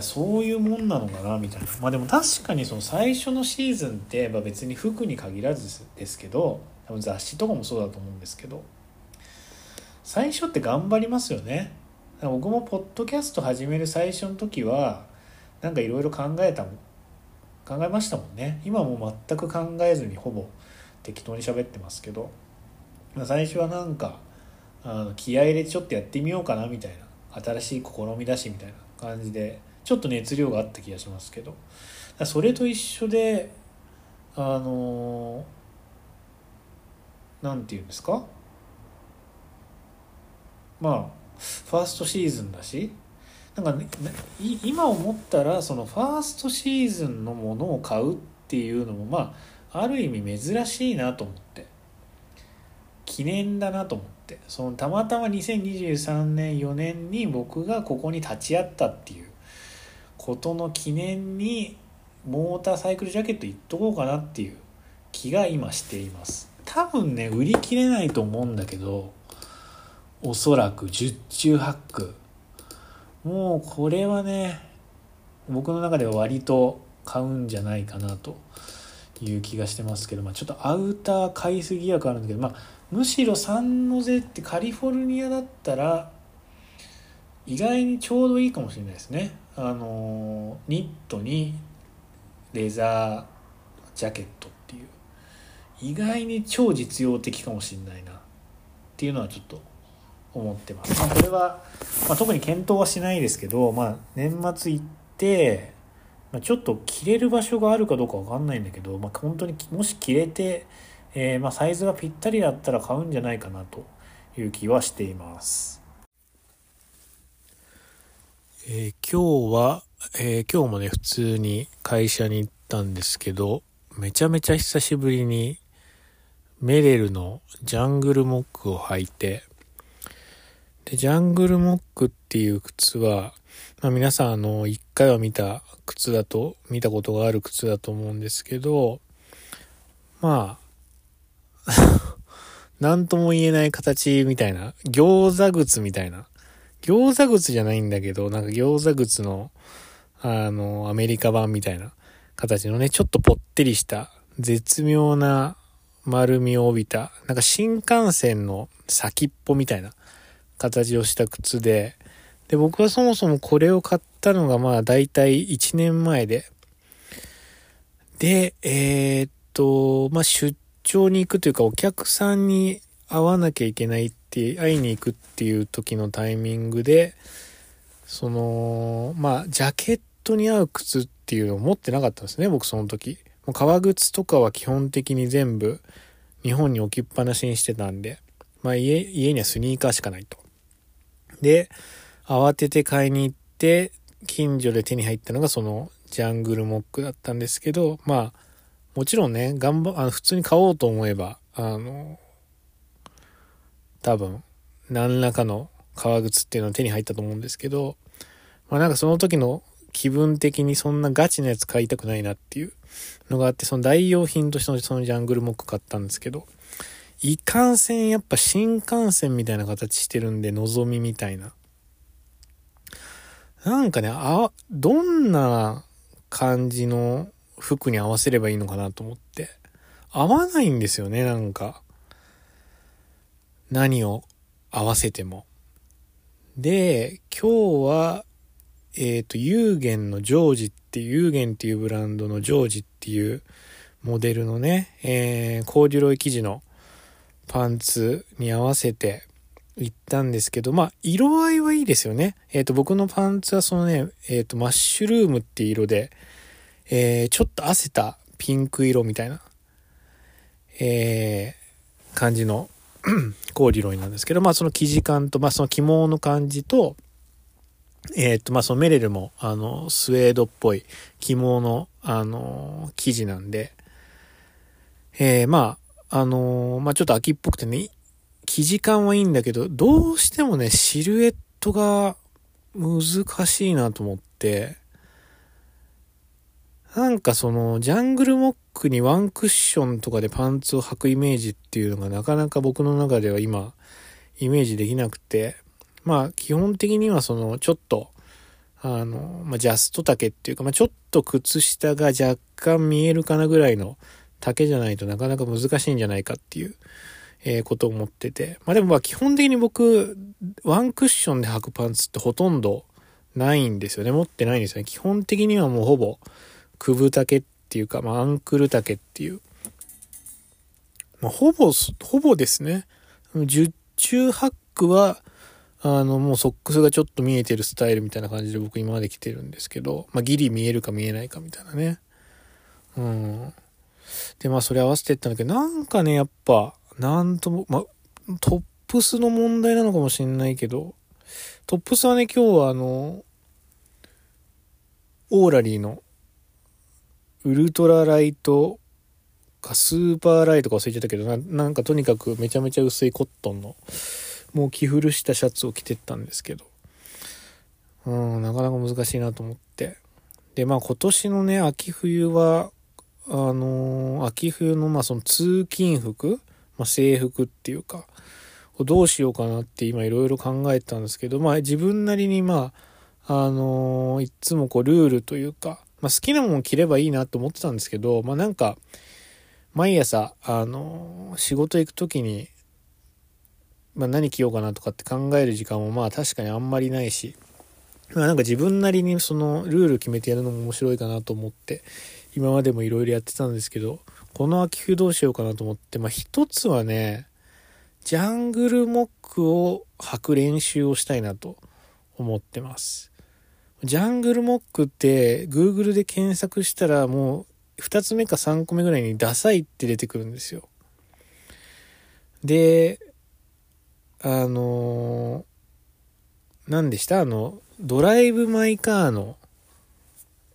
そういうもんなのかなみたいな。まあでも確かにその最初のシーズンってま別に服に限らずですけど多分雑誌とかもそうだと思うんですけど最初って頑張りますよね。僕もポッドキャスト始める最初の時はなんかいろいろ考えたもん考えましたもんね。今も全く考えずにほぼ適当に喋ってますけど最初はなんかあの気合入れてちょっとやってみようかなみたいな新しい試みだしみたいな感じでちょっと熱量があった気がしますけど。それと一緒であの何て言うんですか？まあファーストシーズンだしなんか、ね、今思ったらそのファーストシーズンのものを買うっていうのもまあある意味珍しいなと思って。記念だなと思って。そのたまたま2023年4年に僕がここに立ち会ったっていうことの記念にモーターサイクルジャケットいっとこうかなっていう気が今しています。多分ね売り切れないと思うんだけどおそらく十中八九。もうこれはね僕の中では割と買うんじゃないかなと。いう気がしてますけど、まあ、ちょっとアウター買いすぎやかあるんだけど、まあ、むしろサンノゼってカリフォルニアだったら意外にちょうどいいかもしれないですね。あのニットにレザージャケットっていう。意外に超実用的かもしれないな。っていうのはちょっと思ってます、まあ、これは、まあ、特に検討はしないですけど、まあ、年末行って、まあ、ちょっと着れる場所があるかどうか分かんないんだけど、まあ、本当にもし着れて、えー、まあサイズがぴったりだったら買うんじゃないかなという気はしています。えー、今日は、えー、今日もね、普通に会社に行ったんですけど、めちゃめちゃ久しぶりにメレルのジャングルモックを履いて、で、ジャングルモックっていう靴は、まあ皆さんあの、一回は見た靴だと、見たことがある靴だと思うんですけど、まあ、[laughs] なんとも言えない形みたいな、餃子靴みたいな。餃子靴じゃないんだけど、なんか餃子靴の、あの、アメリカ版みたいな形のね、ちょっとぽってりした、絶妙な丸みを帯びた、なんか新幹線の先っぽみたいな形をした靴で、で、僕はそもそもこれを買ったのがまあ大体1年前で、で、えー、っと、まあ出張に行くというかお客さんに会わなきゃいけないって会いに行くっていう時のタイミングでそのまあジャケットに合う靴っていうのを持ってなかったんですね僕その時。もう革靴とかは基本的に全部日本に置きっぱなしにしてたんで。まあ家家にはスニーカーしかないと。で慌てて買いに行って近所で手に入ったのがそのジャングルモックだったんですけどまあもちろんね頑張あの普通に買おうと思えばあの多分、何らかの革靴っていうのは手に入ったと思うんですけど、まあなんかその時の気分的にそんなガチなやつ買いたくないなっていうのがあって、その代用品としてのそのジャングルモック買ったんですけど、いかんせんやっぱ新幹線みたいな形してるんで、望みみたいな。なんかね、あ、どんな感じの服に合わせればいいのかなと思って。合わないんですよね、なんか。何を合わせても。で、今日は、えっ、ー、と、 HEUGN の George っていう、 HEUGN っていうブランドの George っていうモデルのね、えー、コーデュロイ生地のパンツに合わせて、行ったんですけど、まあ、色合いはいいですよね。えっ、ー、と、僕のパンツはそのね、えっ、ー、と、マッシュルームっていう色で、えー、ちょっと褪せたピンク色みたいな、えー、感じのコーディロイなんですけど、まあ、その生地感と、まあ、その起毛の感じと、えっ、と、まあ、そのメレルも、あの、スウェードっぽい起毛の、あの、生地なんで、えー、まあ、あのまあ、ちょっと秋っぽくてね、生地感はいいんだけど、どうしてもね、シルエットが難しいなと思って、なんかその、ジャングルモックにワンクッションとかでパンツを履くイメージっていうのがなかなか僕の中では今、イメージできなくて、まあ基本的にはその、ちょっと、あの、まあ、ジャスト丈っていうか、まあ、ちょっと靴下が若干見えるかなぐらいの丈じゃないとなかなか難しいんじゃないかっていうえー、ことを思ってて。まあでもまあ基本的に僕、ワンクッションで履くパンツってほとんどないんですよね。持ってないんですよね。基本的にはもうほぼ、くぶ丈っていうか、まあアンクル丈っていう。まあほぼ、ほぼですね。十中八九は、あの、もうソックスがちょっと見えてるスタイルみたいな感じで僕今まで来てるんですけど、まあギリ見えるか見えないかみたいなね。うん。で、まあそれ合わせてったんだけど、なんかね、やっぱ、なんとも、ま、トップスの問題なのかもしんないけど、トップスはね、今日はあの、オーラリーの、ウルトラライトかスーパーライトか忘れちゃったけどな、なんかとにかくめちゃめちゃ薄いコットンの、もう着古したシャツを着てったんですけど、うん、なかなか難しいなと思って。で、まあ今年のね、秋冬は、あのー、秋冬のまあその通勤服まあ、制服っていうか、どうしようかなって今いろいろ考えてたんですけど、まあ自分なりにまあ、あのー、いつもこうルールというか、まあ好きなもの着ればいいなと思ってたんですけど、まあなんか、毎朝、あのー、仕事行く時に、まあ何着ようかなとかって考える時間もまあ確かにあんまりないし、まあなんか自分なりにそのルール決めてやるのも面白いかなと思って、今までもいろいろやってたんですけど、この秋冬どうしようかなと思って、まあ一つはね、ジャングルモックを履く練習をしたいなと思ってます。ジャングルモックって Google で検索したらもう2つ目か3個目ぐらいにダサいって出てくるんですよ。で、あの、何でした？あの、ドライブ・マイ・カーの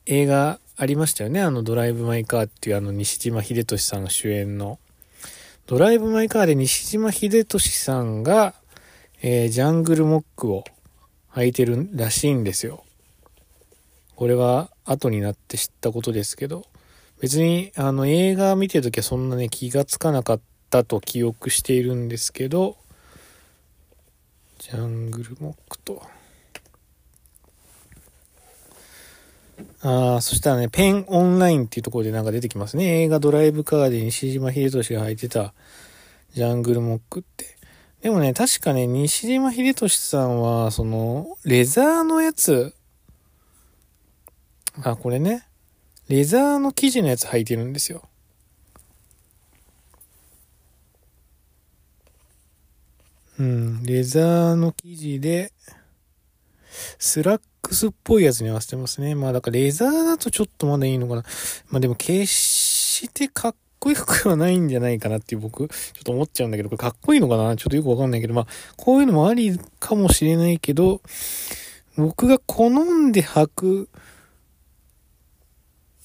映画ありましたよね。あのドライブ・マイ・カーっていうあの西島秀俊さん主演の。ドライブ・マイ・カーで西島秀俊さんが、えー、ジャングルモックを履いてるらしいんですよ。これは後になって知ったことですけど、別にあの映画見てるときはそんなね気がつかなかったと記憶しているんですけど、ジャングルモックと。ああ、そしたらね、ペンオンラインっていうところでなんか出てきますね。映画ドライブカーで西島秀俊が履いてたジャングルモックって。でもね、確かね、西島秀俊さんは、その、レザーのやつ、あ、これね、レザーの生地のやつ履いてるんですよ。うん、レザーの生地で、スラックスっぽいやつに合わせてますね。まあだからレザーだとちょっとまだいいのかな。まあでも決してかっこよくはないんじゃないかなっていう僕、ちょっと思っちゃうんだけど、これかっこいいのかな？ちょっとよくわかんないけど、まあこういうのもありかもしれないけど、僕が好んで履く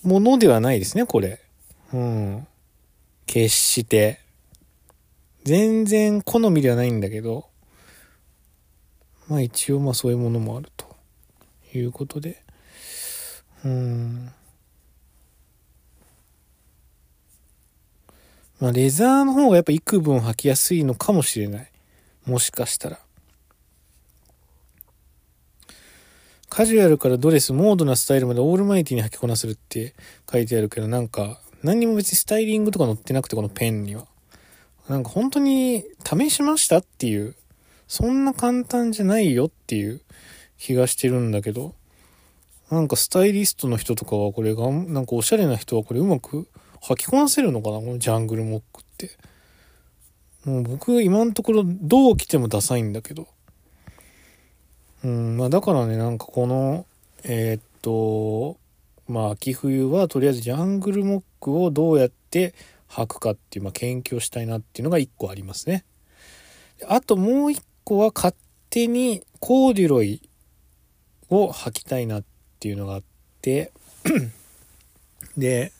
ものではないですね、これ。うん。決して。全然好みではないんだけど、まあ一応まあそういうものもあると。いうことで。うん。まあ、レザーの方がやっぱ幾分履きやすいのかもしれない。もしかしたら。カジュアルからドレス、モードなスタイルまでオールマイティに履きこなせるって書いてあるけど、なんか、何にも別にスタイリングとか載ってなくて、このペンには。なんか本当に試しましたっていう、そんな簡単じゃないよっていう気がしてるんだけど、なんかスタイリストの人とかはこれが、なんかおしゃれな人はこれうまく履きこなせるのかなこのジャングルモックって。もう僕今のところどう着てもダサいんだけど。うん、まあだからね、なんかこの、えー、っと、まあ秋冬はとりあえずジャングルモックをどうやって履くかっていう、まあ研究したいなっていうのが一個ありますね。あともう一個は勝手にコーデュロイを履きたいなっていうのがあって [clears throat] で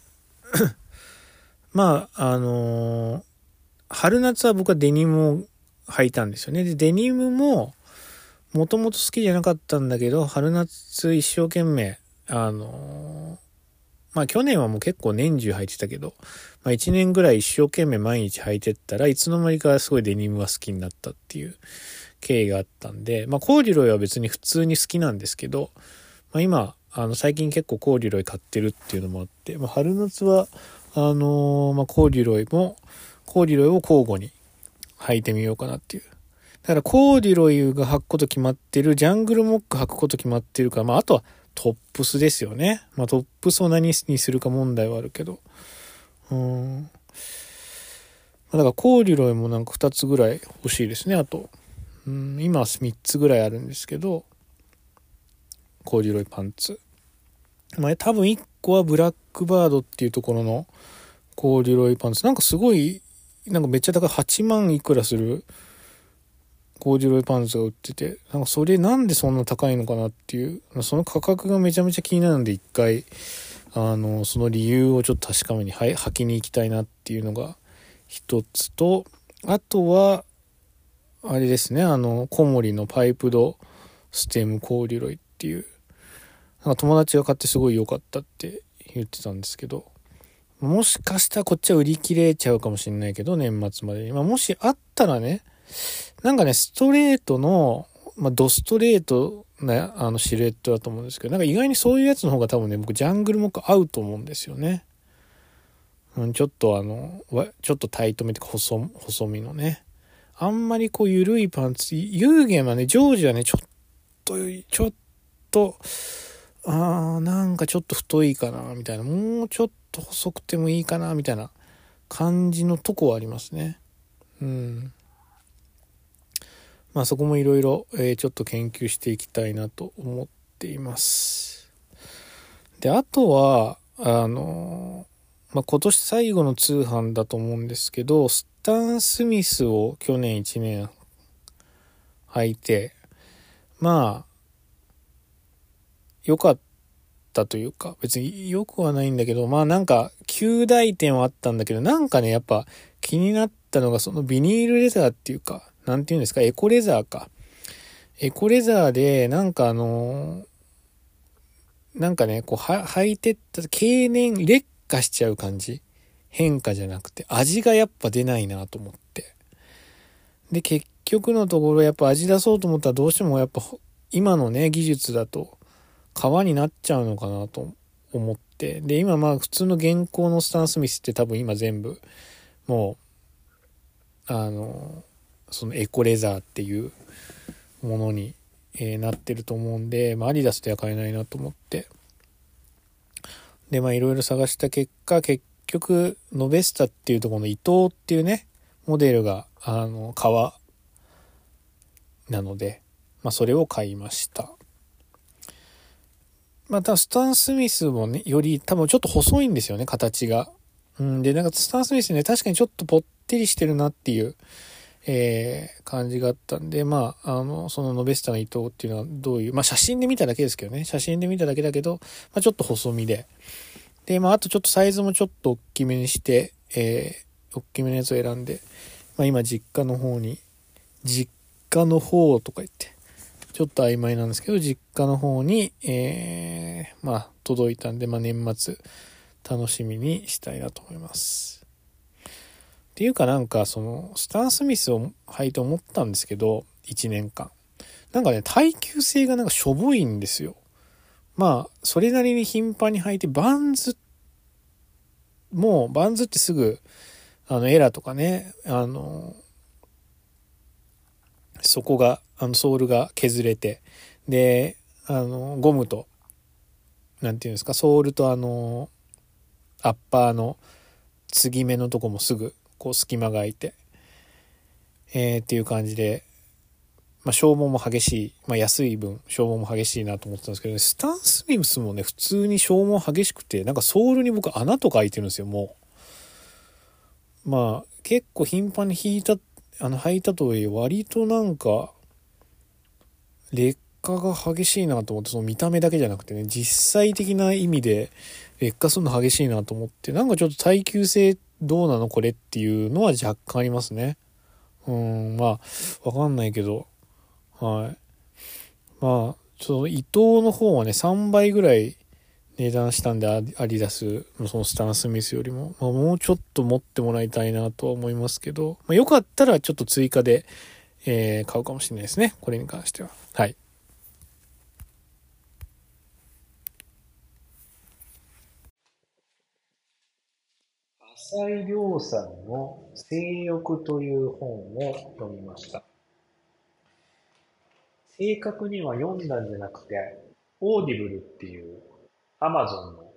[clears throat] まああのー、春夏は僕はデニムを履いたんですよね。でデニムももともと好きじゃなかったんだけど春夏一生懸命あのー、まあ去年はもう結構年中履いてたけど、まあ1年ぐらい一生懸命毎日履いてったらいつの間にかすごいデニムが好きになったっていう。経緯があったんで、まあ、コーデュロイは別に普通に好きなんですけど、まあ、今、あの、最近結構コーデュロイ買ってるっていうのもあって、まあ、春夏は、あのー、まあ、コーデュロイも、コーデュロイを交互に履いてみようかなっていう。だからコーデュロイが履くこと決まってる、ジャングルモック履くこと決まってるから、まあ、あとはトップスですよね。まあ、トップスを何にするか問題はあるけど。うん。だからコーデュロイもなんか2つぐらい欲しいですね、あと。うん今3つぐらいあるんですけどコーデュロイパンツ。まあ多分1個はブラックバードっていうところのコーデュロイパンツ。なんかすごいなんかめっちゃ高い。8万いくらするコーデュロイパンツが売っててなんかそれなんでそんな高いのかなっていう。その価格がめちゃめちゃ気になるんで一回あのその理由をちょっと確かめに履きに行きたいなっていうのが一つとあとはあれですね、あの、コモリのパイプドステムコーデュロイっていう、なんか友達が買ってすごい良かったって言ってたんですけど、もしかしたらこっちは売り切れちゃうかもしれないけど、年末までに。まあ、もしあったらね、なんかね、ストレートの、まあ、ドストレートな、あの、シルエットだと思うんですけど、なんか意外にそういうやつの方が多分ね、僕、ジャングルモック合うと思うんですよね。うん、ちょっとあの、ちょっとタイトめて細、細身のね。あんまりこう緩いパンツ、ユーゲンはね、ジョージはね、ちょっと、ちょっと、あー、なんかちょっと太いかな、みたいな。もうちょっと細くてもいいかな、みたいな感じのとこはありますね。うん。まあそこもいろいろ、えちょっと研究していきたいなと思っています。で、あとは、あのまあ、今年最後の通販だと思うんですけど、スタン・スミスを去年1年履いて、まあ、良かったというか、別に良くはないんだけど、まあなんか、旧大点はあったんだけど、なんかね、やっぱ気になったのが、そのビニールレザーっていうか、なんていうんですか、エコレザーか。エコレザーで、なんかあのなんかね、こう、は、履いてった経年、劣化しちゃう感じ。変化じゃなくて、味がやっぱ出ないなと思って。で、結局のところやっぱ味出そうと思ったらどうしてもやっぱ今のね、技術だと皮になっちゃうのかなと思って。で、今まあ普通の現行のスタンスミスって多分今全部もう、あの、そのエコレザーっていうものに、えー、なってると思うんで、まあアディダスでは買えないなと思って。で、まあいろいろ探した結果、結局、ノベスタっていうところの伊藤っていうね、モデルが、あの、革なので、まあそれを買いました。また、スタン・スミスもね、より多分ちょっと細いんですよね、形が。うん、で、なんかスタン・スミスね、確かにちょっとぽってりしてるなっていう、えー、感じがあったんで、まあ、あの、そのノベスタの伊藤っていうのはどういう、まあ写真で見ただけですけどね、写真で見ただけだけど、まあちょっと細身で、で、まあ、あとちょっとサイズもちょっと大きめにして、えー、大きめのやつを選んで、まあ、今実家の方に、実家の方とか言って、ちょっと曖昧なんですけど、実家の方に、えー、まあ、届いたんで、まあ、年末、楽しみにしたいなと思います。っていうかなんか、その、スタン・スミスを履いて思ったんですけど、1年間。なんかね、耐久性がなんかしょぼいんですよ。まあ、それなりに頻繁に履いて、バンズ、もう、バンズってすぐ、あの、エラーとかね、あの、そこが、あの、ソールが削れて、で、あの、ゴムと、なんていうんですか、ソールとあの、アッパーの継ぎ目のとこもすぐ、こう、隙間が空いて、えー、っていう感じで、まあ、消耗も激しい、まあ、安い分消耗も激しいなと思ってたんですけど、ね、スタン・スミスもね普通に消耗激しくてなんかソールに僕穴とか開いてるんですよもう。まあ結構頻繁に引いたあの履いたとはいえ割となんか劣化が激しいなと思ってその見た目だけじゃなくてね実際的な意味で劣化するの激しいなと思ってなんかちょっと耐久性どうなのこれっていうのは若干ありますね。うんまあわかんないけど。はい。まあちょっと伊藤の方はね3倍ぐらい値段したんでアディダスのそのスタン・スミスよりも、まあ、もうちょっと持ってもらいたいなとは思いますけど、まあ、よかったらちょっと追加で、えー、買うかもしれないですね。これに関しては。はい。浅井亮さんの性欲という本を読みました。正確には読んだんじゃなくて、 Audible っていうアマゾンの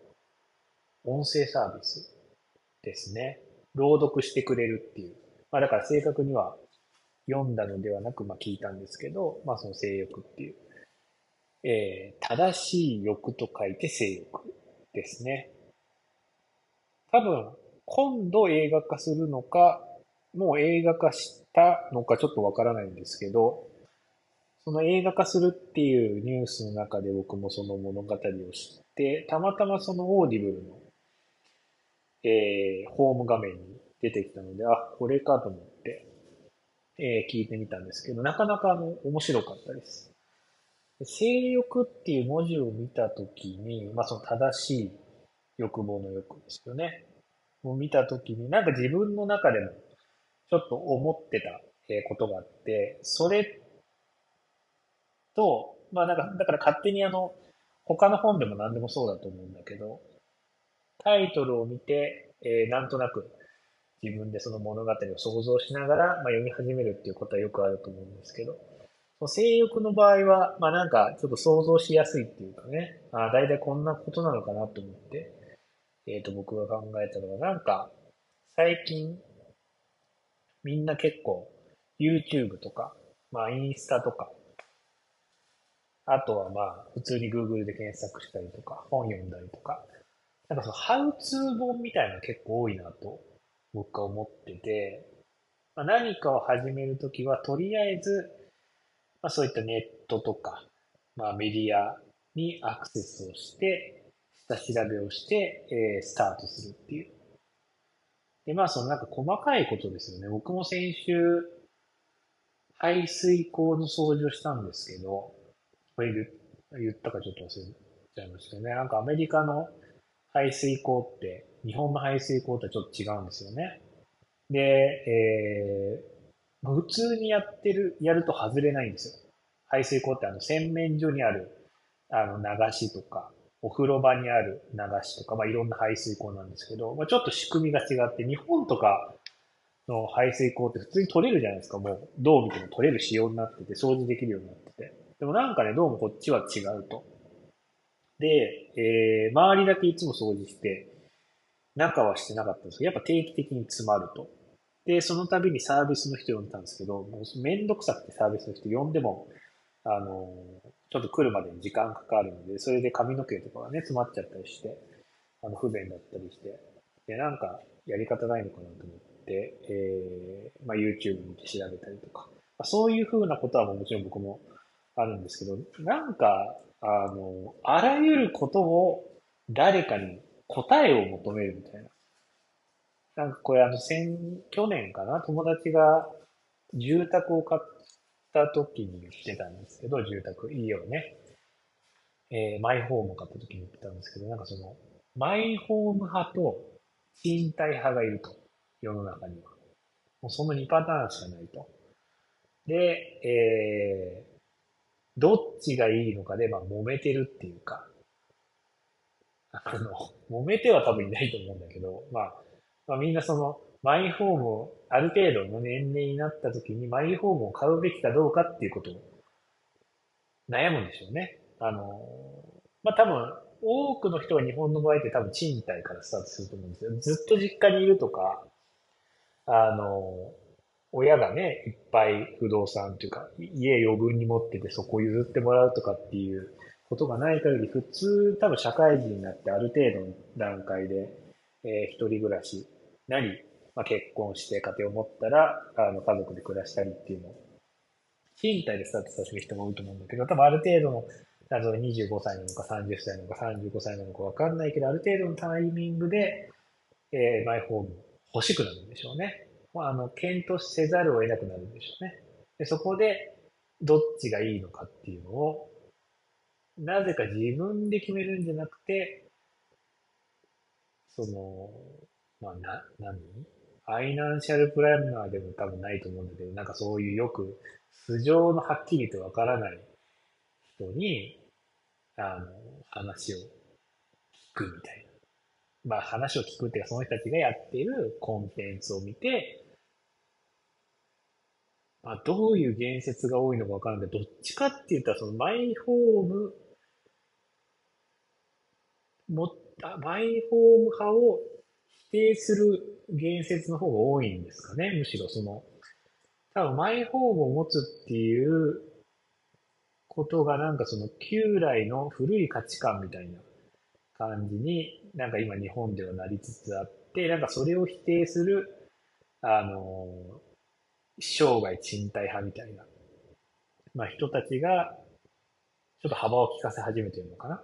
音声サービスですね。朗読してくれるっていう。まあだから正確には読んだのではなく、まあ聞いたんですけど、まあその正欲っていう。えー、正しい欲と書いて正欲ですね。多分、今度映画化するのか、もう映画化したのかちょっとわからないんですけど、その映画化するっていうニュースの中で僕もその物語を知って、たまたまその Audible の、えー、ホーム画面に出てきたので、あ、これかと思って、えー、聞いてみたんですけど、なかなかあの、面白かったです。正欲っていう文字を見たときに、まあその正しい欲望の欲ですよね。を見たときに、なんか自分の中でもちょっと思ってたことがあって、それと、まあなんか、だから勝手にあの、他の本でも何でもそうだと思うんだけど、タイトルを見て、えー、なんとなく自分でその物語を想像しながら、まあ、読み始めるっていうことはよくあると思うんですけど、性欲の場合は、まあなんかちょっと想像しやすいっていうかね、ああ、だいたいこんなことなのかなと思って、えっ、ー、と、僕が考えたのは、なんか、最近、みんな結構、YouTube とか、まあ、インスタとか、あとはまあ、普通に Google で検索したりとか、本読んだりとか、なんかその、ハウツー本みたいなの結構多いなと、僕は思ってて、まあ、何かを始めるときは、とりあえず、まあそういったネットとか、まあメディアにアクセスをして、下調べをして、えー、スタートするっていう。で、まあ、そのなんか細かいことですよね。僕も先週、排水口の掃除をしたんですけど、これ言ったかちょっと忘れちゃいましたね。なんかアメリカの排水口って、日本の排水口とはちょっと違うんですよね。で、えー、普通にやってる、やると外れないんですよ。排水口ってあの洗面所にある、あの流しとか、お風呂場にある流しとか、まあ、いろんな排水口なんですけど、まあ、ちょっと仕組みが違って、日本とかの排水口って普通に取れるじゃないですか。もう、どう見ても取れる仕様になってて、掃除できるようになってて。でもなんかね、どうもこっちは違うと。で、えー、周りだけいつも掃除して、中はしてなかったんですけど、やっぱ定期的に詰まると。で、その度にサービスの人呼んだんですけど、もうめんどくさくてサービスの人呼んでも、あのちょっと来るまでに時間かかるので、それで髪の毛とかがね、詰まっちゃったりして、あの、不便だったりして、で、なんか、やり方ないのかなと思って、えー、まあ、YouTube 見て調べたりとか、ま、そういうふうなことはもちろん僕もあるんですけど、なんか、あの、あらゆることを誰かに答えを求めるみたいな。なんかこれあの、先、去年かな、友達が住宅を買った時に言ってたんですけど、住宅、家をね、えー、マイホームを買った時に言ってたんですけど、なんかその、マイホーム派と賃貸派がいると。世の中には。もうその2パターンしかないと。で、えー、どっちがいいのかで、まあ、揉めてるっていうか、あの、揉めては多分いないと思うんだけど、まあ、まあみんなその、マイホームを、ある程度の年齢になった時にマイホームを買うべきかどうかっていうことを悩むんでしょうね。あの、まあ、多分、多くの人が日本の場合って多分賃貸からスタートすると思うんですよ。ずっと実家にいるとか、あの、親がね、いっぱい不動産というか、家余分に持っててそこを譲ってもらうとかっていうことがない限り、普通多分社会人になってある程度の段階で、えー、一人暮らしなり、まあ、結婚して家庭を持ったら、あの、家族で暮らしたりっていうのを、賃貸でスタートさせる人も多いと思うんだけど、多分ある程度の、例えば25歳なのか30歳なのか35歳なのかわかんないけど、ある程度のタイミングで、えー、マイホーム欲しくなるんでしょうね。まあ、あの、検討せざるを得なくなるんでしょうね。で、そこで、どっちがいいのかっていうのを、なぜか自分で決めるんじゃなくて、その、まあ、な、何？ファイナンシャルプランナーでも多分ないと思うんだけど、なんかそういうよく、素性のはっきりとわからない人に、あの、話を聞くみたいな。まあ話を聞くっていうか、その人たちがやっているコンテンツを見て、まあどういう言説が多いのかわからないけど、どっちかって言ったらそのマイホーム、もった、マイホーム派を否定する言説の方が多いんですかね、むしろその、多分マイホームを持つっていうことがなんかその旧来の古い価値観みたいな感じになんか今日本ではなりつつあって、なんかそれを否定する、あの、生涯賃貸派みたいな、まあ人たちがちょっと幅を利かせ始めてるのかな。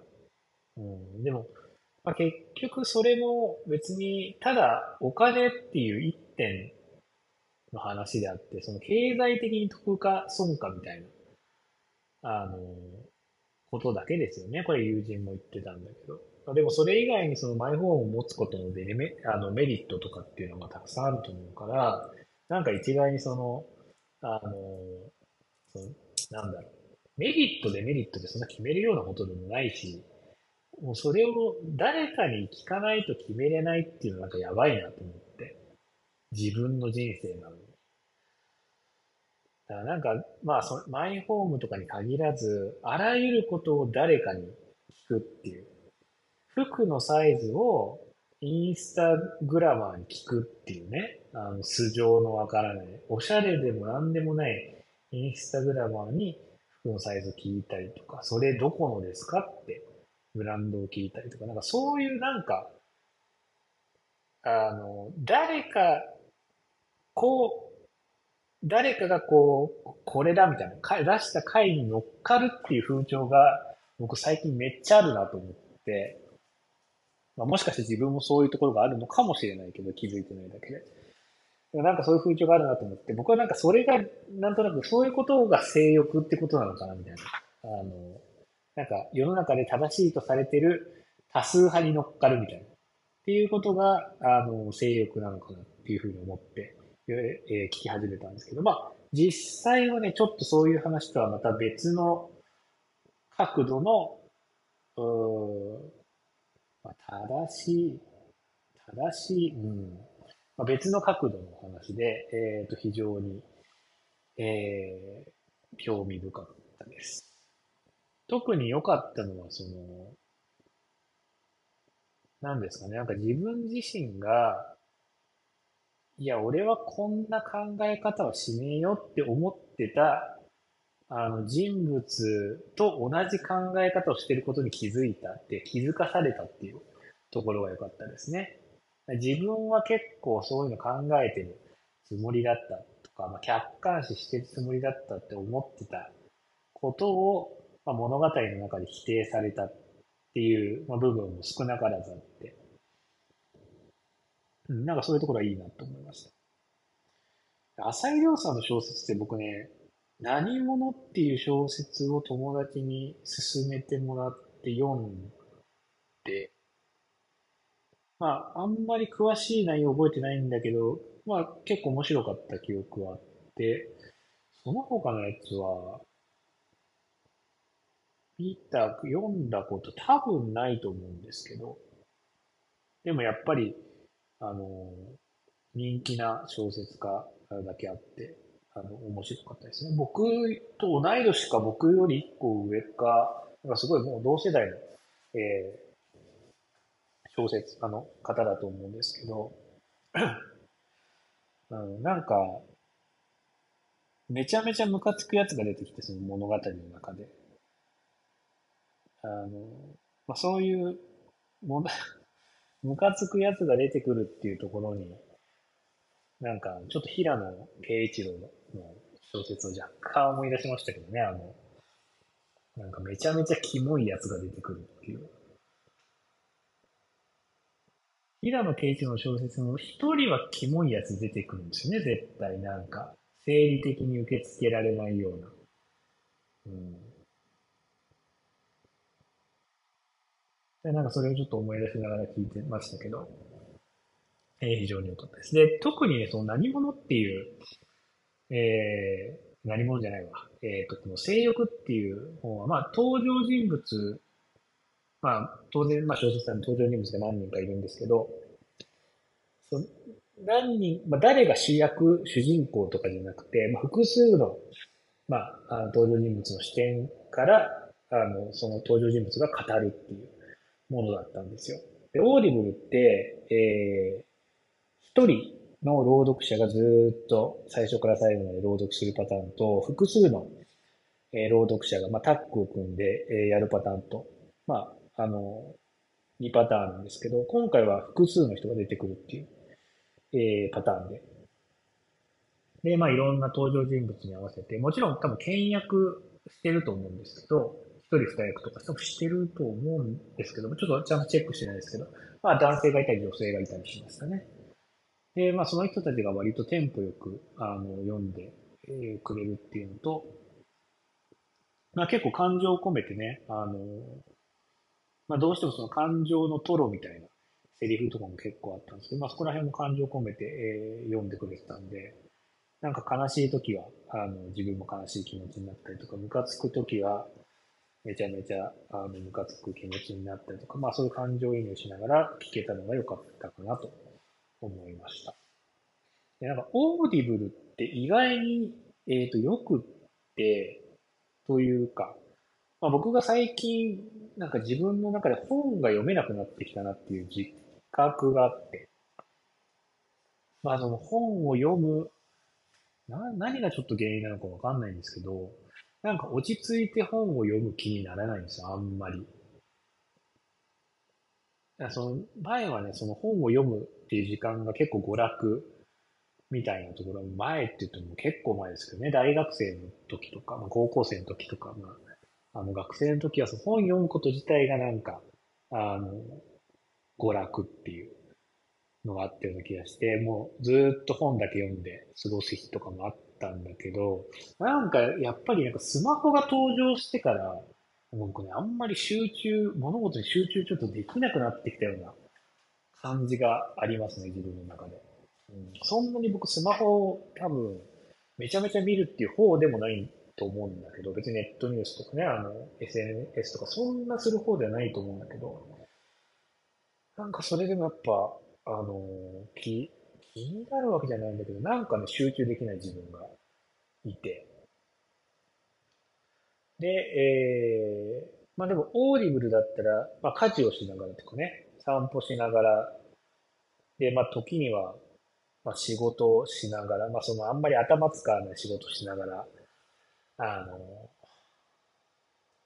うん、でも、まあ、結局それも別にただお金っていう一点の話であって、その経済的に得か損かみたいな、あの、ことだけですよね。これ友人も言ってたんだけど。までもそれ以外にそのマイホームを持つことのデメあのメリットとかっていうのがたくさんあると思うから、なんか一概にその、あの、そのなんだろう。メリットデメリットでそんな決めるようなことでもないし、もうそれを誰かに聞かないと決めれないっていうのはなんかやばいなと思って。自分の人生なのに。だからなんか、まあそ、マイホームとかに限らず、あらゆることを誰かに聞くっていう。服のサイズをインスタグラマーに聞くっていうね。あの、素性のわからない。おしゃれでもなんでもないインスタグラマーに服のサイズ聞いたりとか、それどこのですかってブランドを聞いたりとか、なんかそういうなんか、あの、誰か、こう、誰かがこう、これだみたいな、出した回に乗っかるっていう風潮が、僕最近めっちゃあるなと思って、まあ、もしかして自分もそういうところがあるのかもしれないけど、気づいてないだけで。なんかそういう風潮があるなと思って、僕はなんかそれが、なんとなくそういうことが性欲ってことなのかなみたいな。あの、なんか世の中で正しいとされてる多数派に乗っかるみたいな。っていうことが、あの、性欲なのかなっていうふうに思って、えー、聞き始めたんですけど、まあ、実際はね、ちょっとそういう話とはまた別の角度の、うまあ、正しい、正しい、うん、まあ、別の角度の話で、えっ、ー、と、非常に、えー、興味深かったです。特に良かったのは、その、何ですかね、なんか自分自身が、いや、俺はこんな考え方はしねえよって思ってた、あの、人物と同じ考え方をしてることに気づいたって気づかされたっていうところが良かったですね。自分は結構そういうの考えてるつもりだったとか、まあ、客観視してるつもりだったって思ってたことをまあ、物語の中で否定されたっていう、まあ、部分も少なからずあって、うん、なんかそういうところはいいなと思いました。浅井亮さんの小説って僕ね、何者っていう小説を友達に勧めてもらって読んで、まあ、あんまり詳しい内容覚えてないんだけど、まあ、結構面白かった記憶はあって、その他のやつは、見た、読んだこと多分ないと思うんですけど、でもやっぱり、あの、人気な小説家だけあって、あの、面白かったですね。僕と同い年か僕より一個上か、なんかすごいもう同世代の、えー、小説家の方だと思うんですけど、[coughs] うん、なんか、めちゃめちゃムカつくやつが出てきて、その物語の中で。あの、まあ、そういうもの、[laughs] ムカつくやつが出てくるっていうところに、なんか、ちょっと平野啓一郎の小説を若干思い出しましたけどね、あの、なんかめちゃめちゃキモいやつが出てくるっていう。平野啓一の小説も一人はキモいやつ出てくるんですよね、絶対なんか。生理的に受け付けられないような。うん。で、なんかそれをちょっと思い出しながら聞いてましたけど、えー、非常に良かったです。で、特にね、その何者っていう、えー、何者じゃないわ。えっ、ー、と、この性欲っていう本は、まあ、登場人物、まあ、当然、まあ、小説の登場人物が何人かいるんですけど、そ何人、まあ、誰が主役、主人公とかじゃなくて、まあ、複数の、まあ、あの登場人物の視点から、あの、その登場人物が語るっていうものだったんですよ。で、 Audible って、えー、一人の朗読者がずっと最初から最後まで朗読するパターンと、複数の、えー、朗読者が、まあ、タッグを組んで、えー、やるパターンと、まあ、あの、2パターンなんですけど、今回は複数の人が出てくるっていう、えー、パターンで。で、まあ、いろんな登場人物に合わせて、もちろん多分倹約してると思うんですけど、一人二役とか多分してると思うんですけど、ちょっとちゃんとチェックしてないですけど、まあ男性がいたり女性がいたりしますかね。で、まあその人たちが割とテンポよく、あの、読んで、えー、くれるっていうのと、まあ結構感情を込めてね、あの、まあどうしてもその感情のトロみたいなセリフとかも結構あったんですけど、まあそこら辺も感情込めて、えー、読んでくれてたんで、なんか悲しい時は、あの、自分も悲しい気持ちになったりとか、ムカつく時は、めちゃめちゃ、あの、ムカつく気持ちになったりとか、まあそういう感情移入しながら聞けたのが良かったかなと思いました。で、なんか、 Audible って意外に、えっ、ー、と、よくって、というか、まあ僕が最近、なんか自分の中で本が読めなくなってきたなっていう自覚があって、まあその本を読む、な、何がちょっと原因なのかわかんないんですけど、なんか落ち着いて本を読む気にならないんですよ、あんまり。その前はね、その本を読むっていう時間が結構娯楽みたいなところ、前って言っても結構前ですけどね、大学生の時とか、まあ、高校生の時とか、まあ、あの学生の時はその本読むこと自体がなんか、あの、娯楽っていうのがあったような気がして、もうずっと本だけ読んで過ごす日とかもあったんだけど、なんかやっぱりなんかスマホが登場してから、僕ね、あんまり集中、物事に集中ちょっとできなくなってきたような感じがありますね、自分の中で。うん、そんなに僕スマホを多分、めちゃめちゃ見るっていう方でもないと思うんだけど、別にネットニュースとかね、あの、SNS とかそんなする方ではないと思うんだけど、なんかそれでもやっぱ、あの、気、気になるわけじゃないんだけど、なんかね、集中できない自分がいて。で、えー、まあでも、 Audible だったら、まあ家事をしながらとかね、散歩しながら、で、まあ時には、まあ仕事をしながら、まあそのあんまり頭使わない仕事しながら、あの、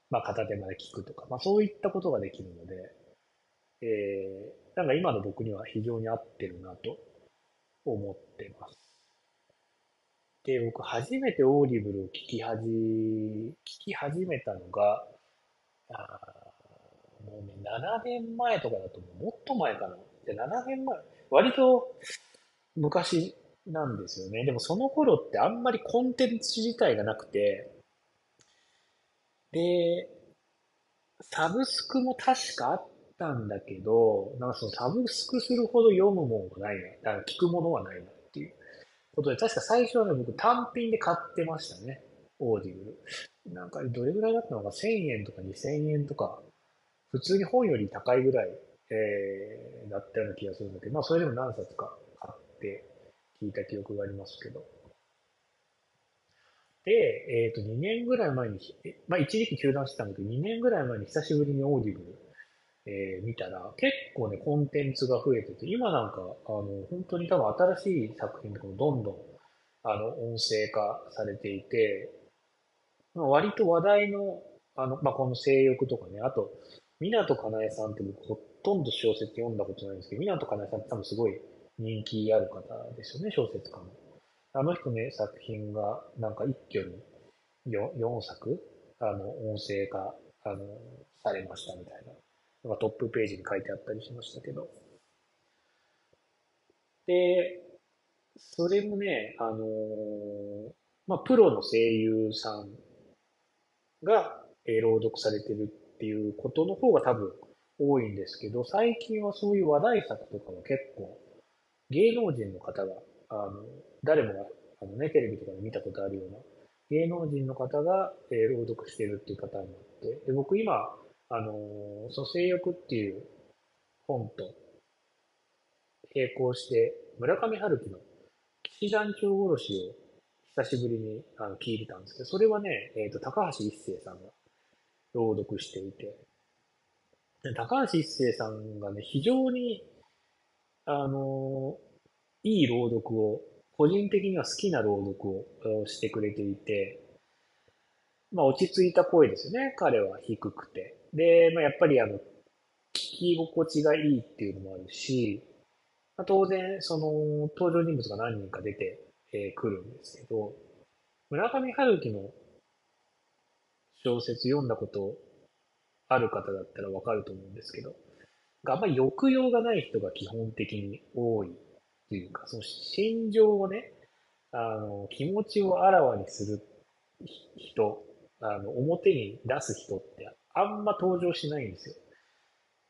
まあ片手間で聞くとか、まあそういったことができるので、えー、なんか今の僕には非常に合ってるなと思ってます。で、僕初めて Audible を聞き始、聞き始めたのが、あもうね、7年前とかだと。もっと前かな。で、7年前。割と昔なんですよね。でもその頃ってあんまりコンテンツ自体がなくて、で、サブスクも確かあったんだけど、なんかそのサブスクするほど読むものがないな。だから聞くものはないなっていうことで、確か最初はね、僕単品で買ってましたね。 Audible。なんかどれぐらいだったのか1000円とか2000円とか、普通に本より高いぐらい、えー、だったような気がするんだけど、まあそれでも何冊か買って聞いた記憶がありますけど。で、えっ、ー、と、2年ぐらい前に、まあ一時期中断してたんだけど、2年ぐらい前に久しぶりに Audible えー、見たら、結構ね、コンテンツが増えてて、今なんか、あの、本当に多分新しい作品とかもどんどん、あの、音声化されていて、まあ、割と話題の、あの、まあ、この正欲とかね、あと、湊かなえさんって僕ほとんど小説読んだことないんですけど、湊かなえさんって多分すごい人気ある方ですよね、小説家の。あの人ね、作品がなんか一挙に 4, 4作、あの、音声化、あの、されましたみたいな。なんかトップページに書いてあったりしましたけど。で、それもね、あのー、まあ、プロの声優さんが、えー、朗読されてるっていうことの方が多分多いんですけど、最近はそういう話題作とかは結構、芸能人の方が、あの、誰もが、あのね、テレビとかで見たことあるような、芸能人の方が、えー、朗読してるっていう方になって、で、僕今、あのー、その性欲っていう本と並行して、村上春樹の騎士団長殺しを久しぶりにあの聞いてたんですけど、それはね、えっ、ー、と、高橋一生さんが朗読していて、高橋一生さんがね、非常に、あの、いい朗読を、個人的には好きな朗読をしてくれていて、まあ落ち着いた声ですよね、彼は低くて。で、まあやっぱりあの、聞き心地がいいっていうのもあるし、まあ、当然、その、登場人物が何人か出てく、えー、るんですけど、村上春樹の小説読んだことある方だったらわかると思うんですけど、あんまり抑揚がない人が基本的に多いっていうか、その心情をね、あの、気持ちをあらわにする人、あの、表に出す人ってあんま登場しないんですよ。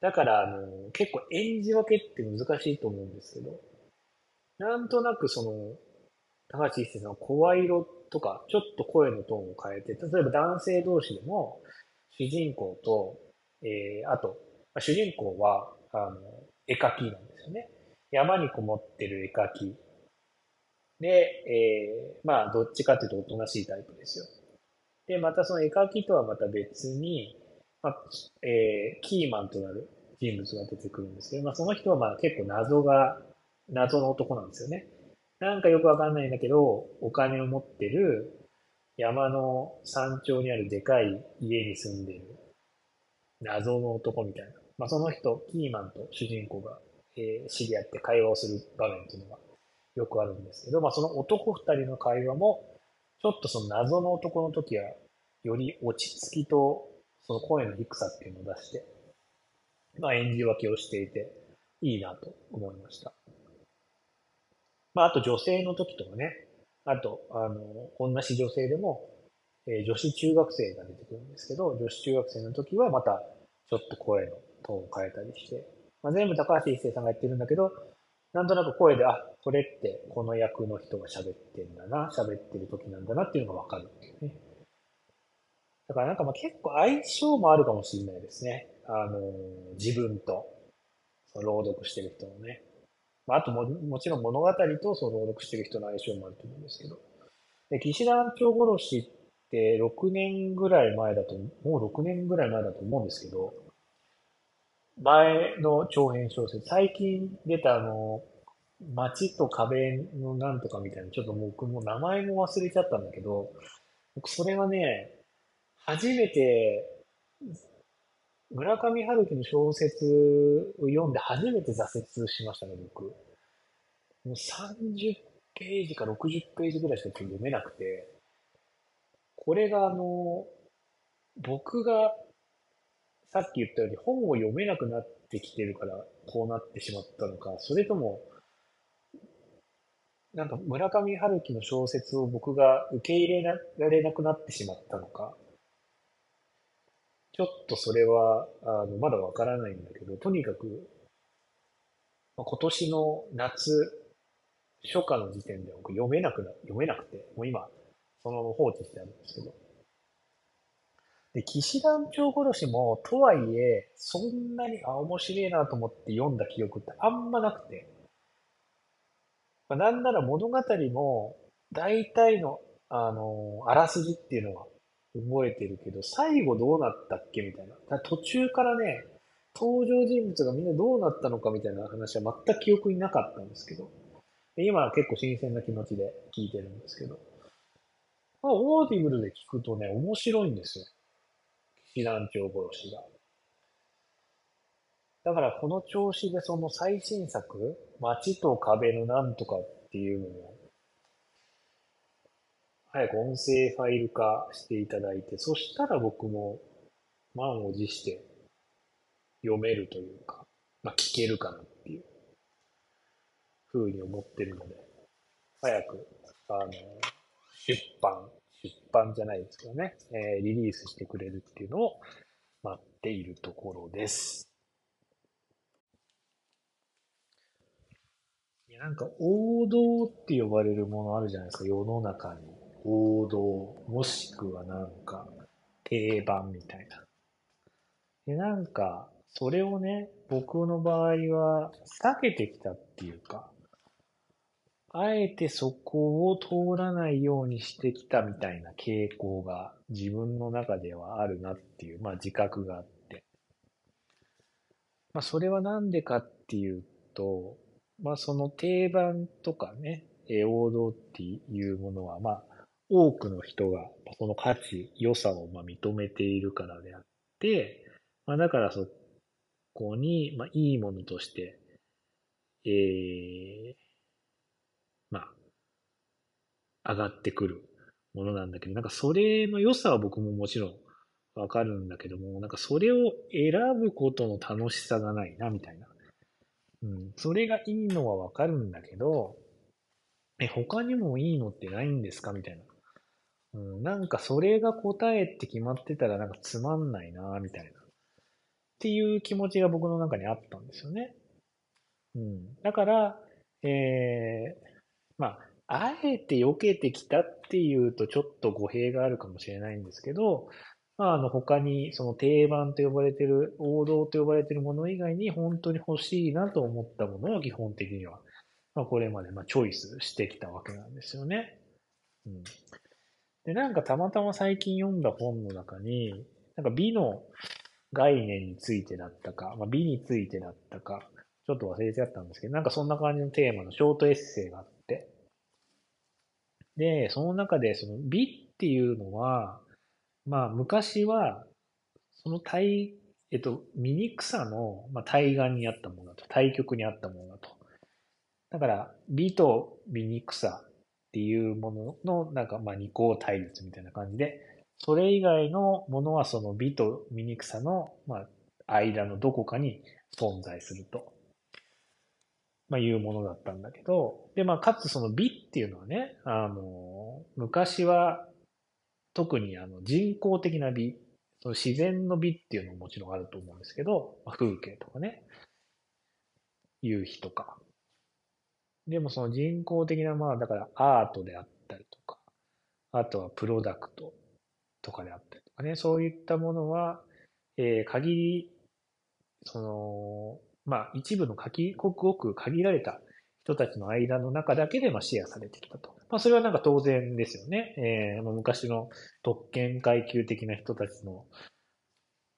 だから、あの、結構演じ分けって難しいと思うんですけど、なんとなくその、高橋一生さんの声色とか、ちょっと声のトーンを変えて、例えば男性同士でも、主人公と、えー、あと、主人公は、あの、絵描きなんですよね。山にこもってる絵描き。で、えー、まあ、どっちかというとおとなしいタイプですよ。で、またその絵描きとはまた別に、まあ、えー、キーマンとなる人物が出てくるんですけど、まあ、その人はまあ結構謎が、謎の男なんですよね。なんかよくわかんないんだけど、お金を持ってる山の山頂にあるでかい家に住んでる謎の男みたいな。まあ、その人、キーマンと主人公が、えー、知り合って会話をする場面っていうのがよくあるんですけど、まあ、その男二人の会話も、ちょっとその謎の男の時は、より落ち着きとその声の低さっていうのを出して、まあ演じ分けをしていて、いいなと思いました。まああと女性の時とかね、あと、あの、同じ女性でも、えー、女子中学生が出てくるんですけど、女子中学生の時はまたちょっと声のトーンを変えたりして、まあ、全部高橋一生さんがやってるんだけど、なんとなく声で、あ、これってこの役の人が喋ってんだな、喋ってる時なんだなっていうのがわかるっていうね。だからなんかまあ結構相性もあるかもしれないですね。あの、自分と、その朗読してる人のね。まあ、あとも、もちろん物語とその朗読してる人の相性もあると思うんですけど。で、騎士団長殺しって6年ぐらい前だと、もう6年ぐらい前だと思うんですけど、前の長編小説、最近出たあの、街と壁のなんとかみたいな、ちょっと僕も名前も忘れちゃったんだけど、僕それはね、初めて、村上春樹の小説を読んで初めて挫折しましたね、僕。もう30ページか60ページぐらいしか読めなくて、これがあの、僕がさっき言ったように本を読めなくなってきてるからこうなってしまったのか、それとも、なんか村上春樹の小説を僕が受け入れられなくなってしまったのか、ちょっとそれは、あの、まだわからないんだけど、とにかく、今年の夏、初夏の時点で僕読めなくな、読めなくて、もう今、そのまま放置してあるんですけど。で、騎士団長殺しも、とはいえ、そんなに、あ、面白いなと思って読んだ記憶ってあんまなくて。まあ、なんなら物語も、大体の、あの、あらすじっていうのは、覚えてるけど、最後どうなったっけみたいな。途中からね、登場人物がみんなどうなったのかみたいな話は全く記憶になかったんですけど、今は結構新鮮な気持ちで聞いてるんですけど、まあ、 Audible で聞くとね、面白いんですよ。騎士団長殺しが。だからこの調子でその最新作、街と壁のなんとかっていうのを、早く音声ファイル化していただいて、そしたら僕も満を持して読めるというか、まあ聞けるかなっていうふうに思ってるので、早く、あの、出版、出版じゃないですけどね、えー、リリースしてくれるっていうのを待っているところです。いや、なんか王道って呼ばれるものあるじゃないですか、世の中に。王道、もしくはなんか定番みたいな。で、なんか、それをね、僕の場合は避けてきたっていうか、あえてそこを通らないようにしてきたみたいな傾向が自分の中ではあるなっていう、まあ自覚があって。まあそれはなんでかっていうと、まあその定番とかね、王道っていうものは、まあ多くの人がその価値、良さをまあ認めているからであって、まあだからそこに、まあいいものとして、えー、まあ、上がってくるものなんだけど、なんかそれの良さは僕ももちろんわかるんだけども、なんかそれを選ぶことの楽しさがないな、みたいな。うん、それがいいのはわかるんだけど、え、他にもいいのってないんですか？みたいな。うん、なんかそれが答えって決まってたらなんかつまんないな、みたいな。っていう気持ちが僕の中にあったんですよね。うん。だから、えー、まあ、あえて避けてきたっていうとちょっと語弊があるかもしれないんですけど、まあ、あの他にその定番と呼ばれてる、王道と呼ばれてるもの以外に本当に欲しいなと思ったものを基本的には、まあ、これまでまあチョイスしてきたわけなんですよね。うん。で、なんかたまたま最近読んだ本の中に、なんか美の概念についてだったか、まあ、美についてだったか、ちょっと忘れちゃったんですけど、なんかそんな感じのテーマのショートエッセイがあって、で、その中でその美っていうのは、まあ昔は、その対、えっと、醜さの、まあ、対岸にあったものだと、対極にあったものだと。だから、美と醜さっていうものの、なんか、まあ二項対立みたいな感じで、それ以外のものはその美と醜さの、まあ、間のどこかに存在すると。まあ、いうものだったんだけど、で、まあ、かつその美っていうのはね、あの、昔は特にあの人工的な美、その自然の美っていうのももちろんあると思うんですけど、まあ、風景とかね、夕日とか。でもその人工的な、まあだからアートであったりとか、あとはプロダクトとかであったりとかね、そういったものは、えー、限り、その、まあ、一部の限ごくごく限られた人たちの間の中だけで、まあ、シェアされてきたと。まあ、それはなんか当然ですよね。えー、昔の特権階級的な人たちの、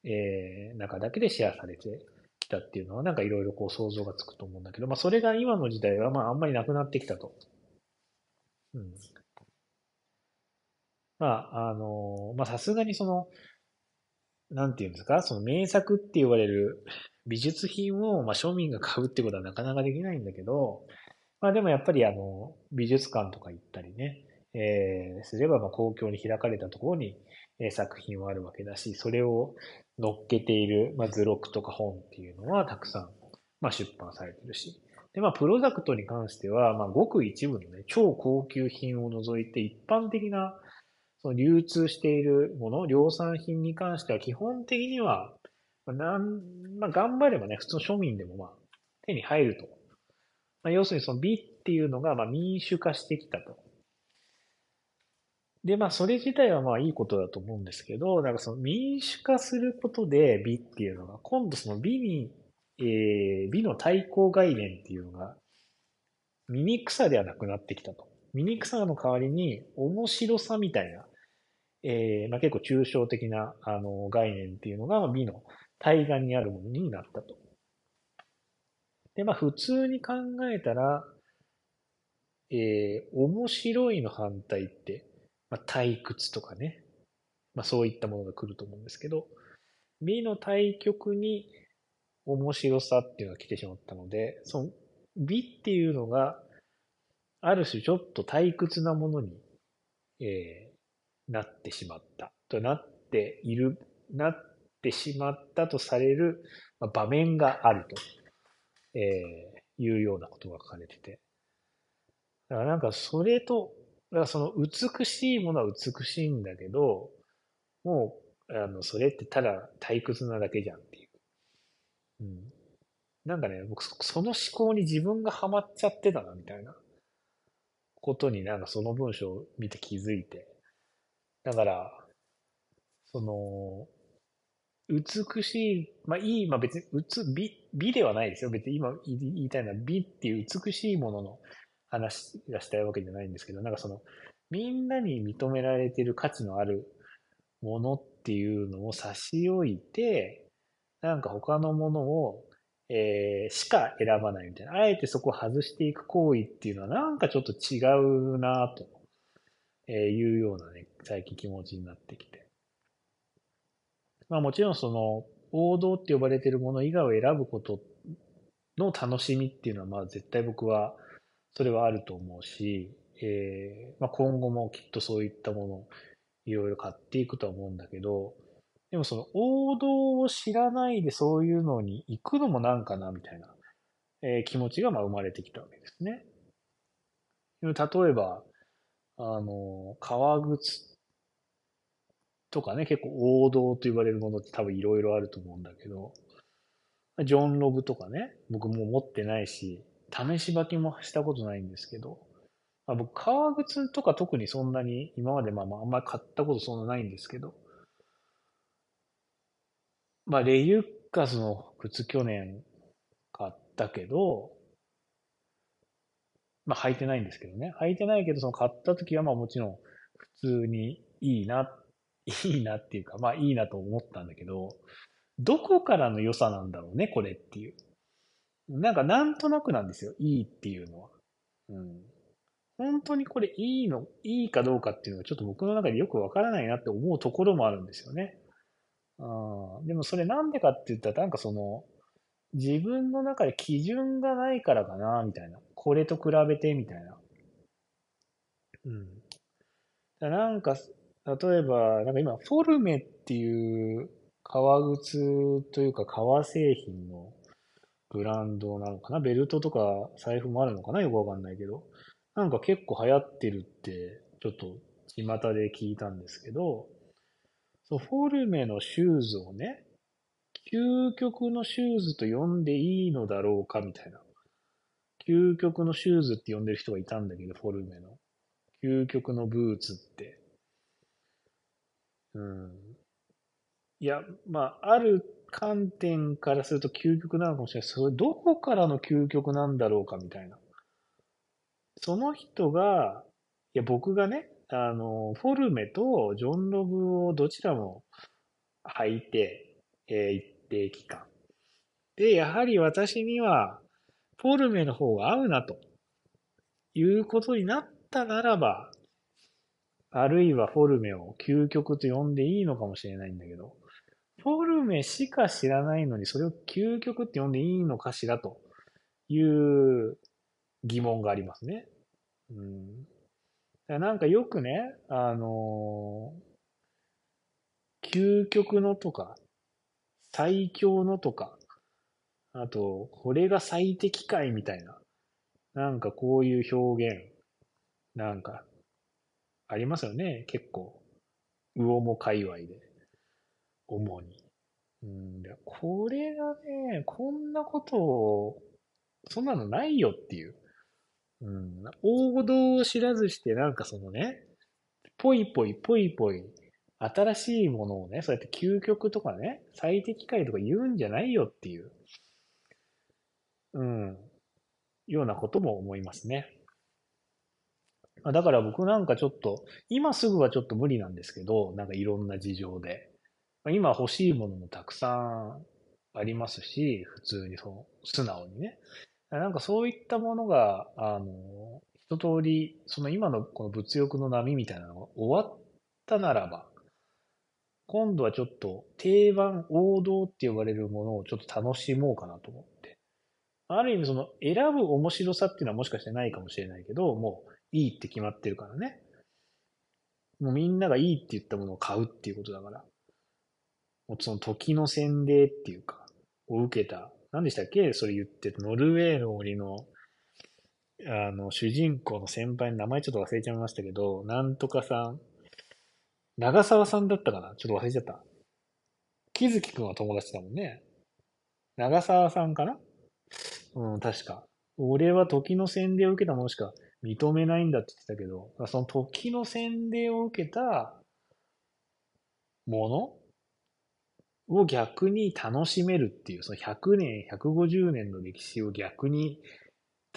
えー、中だけでシェアされてきたっていうのは、なんかいろいろこう想像がつくと思うんだけど、まあ、それが今の時代は、まあ、あんまりなくなってきたと。うん。まあ、あの、まあ、さすがにその、なんていうんですか、その名作って言われる美術品を、まあ、庶民が買うってことはなかなかできないんだけど、まあでもやっぱりあの、美術館とか行ったりね、えー、すればまあ公共に開かれたところに、えー、作品はあるわけだし、それを乗っけている、まあ、図録とか本っていうのはたくさん、まあ、出版されてるし。で、まあ、プロダクトに関しては、まあ、ごく一部のね、超高級品を除いて一般的な、その流通しているもの、量産品に関しては基本的には、まあ、なん、まあ、頑張ればね、普通の庶民でもまあ、手に入ると。まあ、要するにその美っていうのが、まあ、民主化してきたと。で、まあ、それ自体はまあ、いいことだと思うんですけど、なんかその民主化することで美っていうのが、今度その美に、えー、美の対抗概念っていうのが、醜さではなくなってきたと。醜さの代わりに面白さみたいな、えー、まあ、結構抽象的なあの概念っていうのが美の対岸にあるものになったと。で、まあ普通に考えたら、えー、面白いの反対って、まあ、退屈とかね、まあ、そういったものが来ると思うんですけど、美の対極に面白さっていうのが来てしまったので、その美っていうのが、ある種ちょっと退屈なものに、えー、なってしまった。となっている、なってしまったとされる、場面があると、えー、いうようなことが書かれてて。だからなんかそれと、だからその美しいものは美しいんだけど、もう、あの、それってただ退屈なだけじゃんっていう。うん。なんかね、僕、その思考に自分がハマっちゃってたな、みたいなことになんかその文章を見て気づいて。だから、その、美しい、まあいい、まあ別に、美、美ではないですよ。別に今言いたいのは美っていう美しいものの話がしたいわけじゃないんですけど、なんかその、みんなに認められている価値のあるものっていうのを差し置いて、なんか他のものを、えー、しか選ばないみたいな。あえてそこを外していく行為っていうのはなんかちょっと違うなと、えいうようなね、最近気持ちになってきて。まあもちろんその、王道って呼ばれてるもの以外を選ぶことの楽しみっていうのはまあ絶対僕はそれはあると思うし、えーまあ、今後もきっとそういったものいろいろ買っていくとは思うんだけど、でもその王道を知らないでそういうのに行くのもなんかなみたいな、えー、気持ちがまあ生まれてきたわけですね。例えば、あの、革靴とかね、結構王道と言われるものって多分いろいろあると思うんだけど、ジョンロブとかね、僕も持ってないし、試し履きもしたことないんですけど、まあ、僕、革靴とか特にそんなに今までまあまああんまり買ったことそんなないんですけど、まあ、レユッカスの靴去年買ったけど、まあ履いてないんですけどね。履いてないけど、その買った時はまあもちろん普通にいいなっ、いいなっていうか、まあいいなと思ったんだけど、どこからの良さなんだろうね、これっていう。なんかなんとなくなんですよ、いいっていうのは。うん。本当にこれいいの、いいかどうかっていうのがちょっと僕の中でよくわからないなって思うところもあるんですよね。あでもそれなんでかって言ったらなんかその、自分の中で基準がないからかな、みたいな。これと比べて、みたいな。うん。なんか、例えば、なんか今、フォルメっていう革靴というか革製品のブランドなのかな？ベルトとか財布もあるのかな？よくわかんないけど。なんか結構流行ってるって、ちょっと巷で聞いたんですけど、そう、フォルメのシューズをね、究極のシューズと呼んでいいのだろうかみたいな。究極のシューズって呼んでる人がいたんだけど、フォルメの。究極のブーツって。うん。いや、まあ、ある観点からすると究極なのかもしれない。それどこからの究極なんだろうかみたいな。その人が、いや、僕がね、あの、フォルメとジョンロブをどちらも履いて、えー、一定期間。で、やはり私には、フォルメの方が合うな、ということになったならば、あるいはフォルメを究極と呼んでいいのかもしれないんだけど、フォルメしか知らないのにそれを究極って呼んでいいのかしらという疑問がありますね。うん。なんかよくね、あのー、究極のとか、最強のとか、あと、これが最適解みたいな、なんかこういう表現、なんか、ありますよね、結構。魚も界隈で、主に。うん、これがね、こんなことを、そんなのないよっていう。うん、王道を知らずしてなんかそのね、ぽいぽいぽいぽい、新しいものをね、そうやって究極とかね、最適解とか言うんじゃないよっていう、うん、ようなことも思いますね。だから僕なんかちょっと、今すぐはちょっと無理なんですけど、なんかいろんな事情で。今欲しいものもたくさんありますし、普通にその、素直にね。なんかそういったものが、あの、一通り、その今のこの物欲の波みたいなのが終わったならば、今度はちょっと定番、王道って呼ばれるものをちょっと楽しもうかなと思って。ある意味その選ぶ面白さっていうのはもしかしてないかもしれないけど、もういいって決まってるからね。もうみんながいいって言ったものを買うっていうことだから。もうその時の洗礼っていうか、を受けた。何でしたっけ？それ言ってた。ノルウェーの森の、あの、主人公の先輩の名前ちょっと忘れちゃいましたけど、なんとかさん、長澤さんだったかな？ちょっと忘れちゃった。木月くんは友達だもんね。長澤さんかな？うん、確か。俺は時の洗礼を受けたものしか認めないんだって言ってたけど、その時の洗礼を受けたものを逆に楽しめるっていう、その100年、150年の歴史を逆に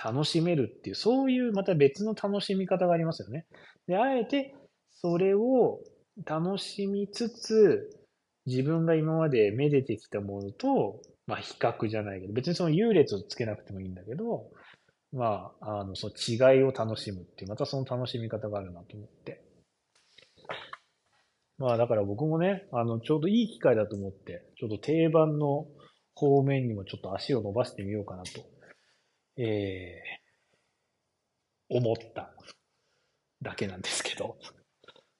楽しめるっていう、そういうまた別の楽しみ方がありますよね。で、あえてそれを楽しみつつ、自分が今までめでてきたものと、まあ比較じゃないけど、別にその優劣をつけなくてもいいんだけど、まあ、あの、その違いを楽しむっていう、またその楽しみ方があるなと思って。まあだから僕もね、あの、ちょうどいい機会だと思って、ちょっと定番の方面にもちょっと足を伸ばしてみようかなと、えー、思っただけなんですけど。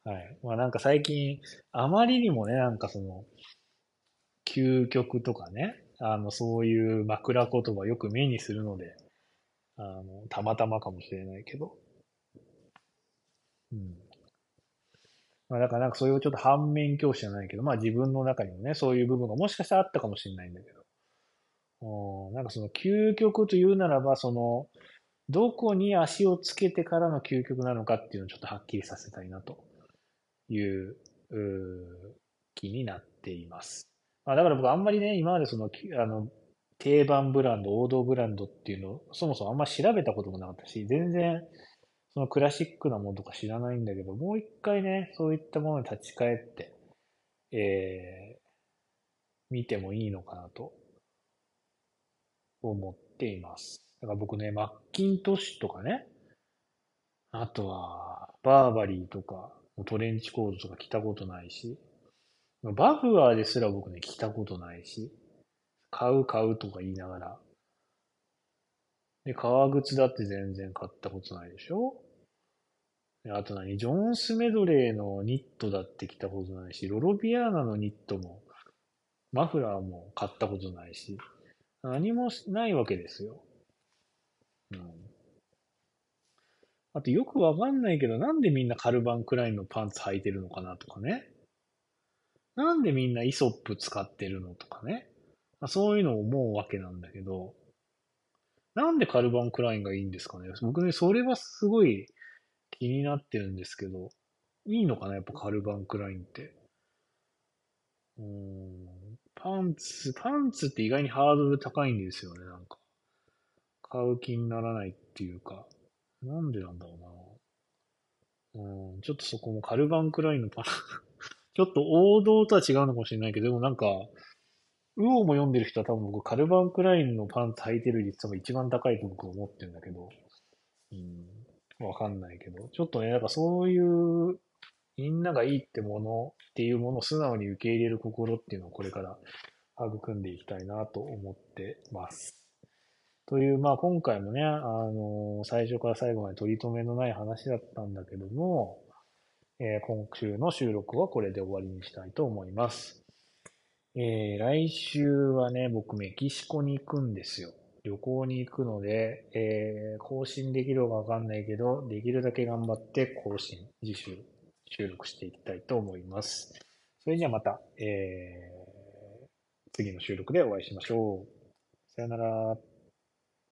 はい。まあなんか最近、あまりにもね、なんかその、究極とかね、あの、そういう枕言葉よく目にするので、あの、たまたまかもしれないけど。うん。まあだからなんかそういうちょっと反面教師じゃないけど、まあ自分の中にもね、そういう部分がもしかしたらあったかもしれないんだけど。おなんかその究極というならば、その、どこに足をつけてからの究極なのかっていうのをちょっとはっきりさせたいなという、う気になっています。まあだから僕あんまりね、今までその、あの、定番ブランド、王道ブランドっていうのを、そもそもあんま調べたこともなかったし、全然、そのクラシックなものとか知らないんだけど、もう一回ね、そういったものに立ち返って、えー、見てもいいのかなと、思っています。だから僕ね、マッキントッシュとかね、あとは、バーバリーとか、トレンチコードとか着たことないし、バフアーですら僕ね、着たことないし、買う買うとか言いながら。で、革靴だって全然買ったことないでしょ？であと何？ジョンスメドレーのニットだって着たことないし、ロロビアーナのニットも、マフラーも買ったことないし、何もないわけですよ。うん。あとよくわかんないけど、なんでみんなカルバンクラインのパンツ履いてるのかなとかね。なんでみんなイソップ使ってるのとかね。まあ、そういうのを思うわけなんだけど、なんでカルバン・クラインがいいんですかね？僕ね、それはすごい気になってるんですけど、いいのかな？やっぱカルバン・クラインって。うん、パンツ、パンツって意外にハードル高いんですよね、なんか。買う気にならないっていうか。なんでなんだろうな。うん、ちょっとそこもカルバン・クラインのパン [laughs] ちょっと王道とは違うのかもしれないけど、でもなんか、ウオも読んでる人は多分僕、カルバン・クラインのパンツ履いてる率多分一番高いと僕は思ってるんだけど、うん、わかんないけど、ちょっとね、なんかそういう、みんながいいってものっていうものを素直に受け入れる心っていうのをこれから育んでいきたいなと思ってます。という、まあ今回もね、あの、最初から最後まで取り留めのない話だったんだけども、えー、今週の収録はこれで終わりにしたいと思います。えー、来週はね、僕メキシコに行くんですよ。旅行に行くので、えー、更新できるかわかんないけど、できるだけ頑張って更新、自習、収録していきたいと思います。それじゃあまた、えー、次の収録でお会いしましょう。さよなら。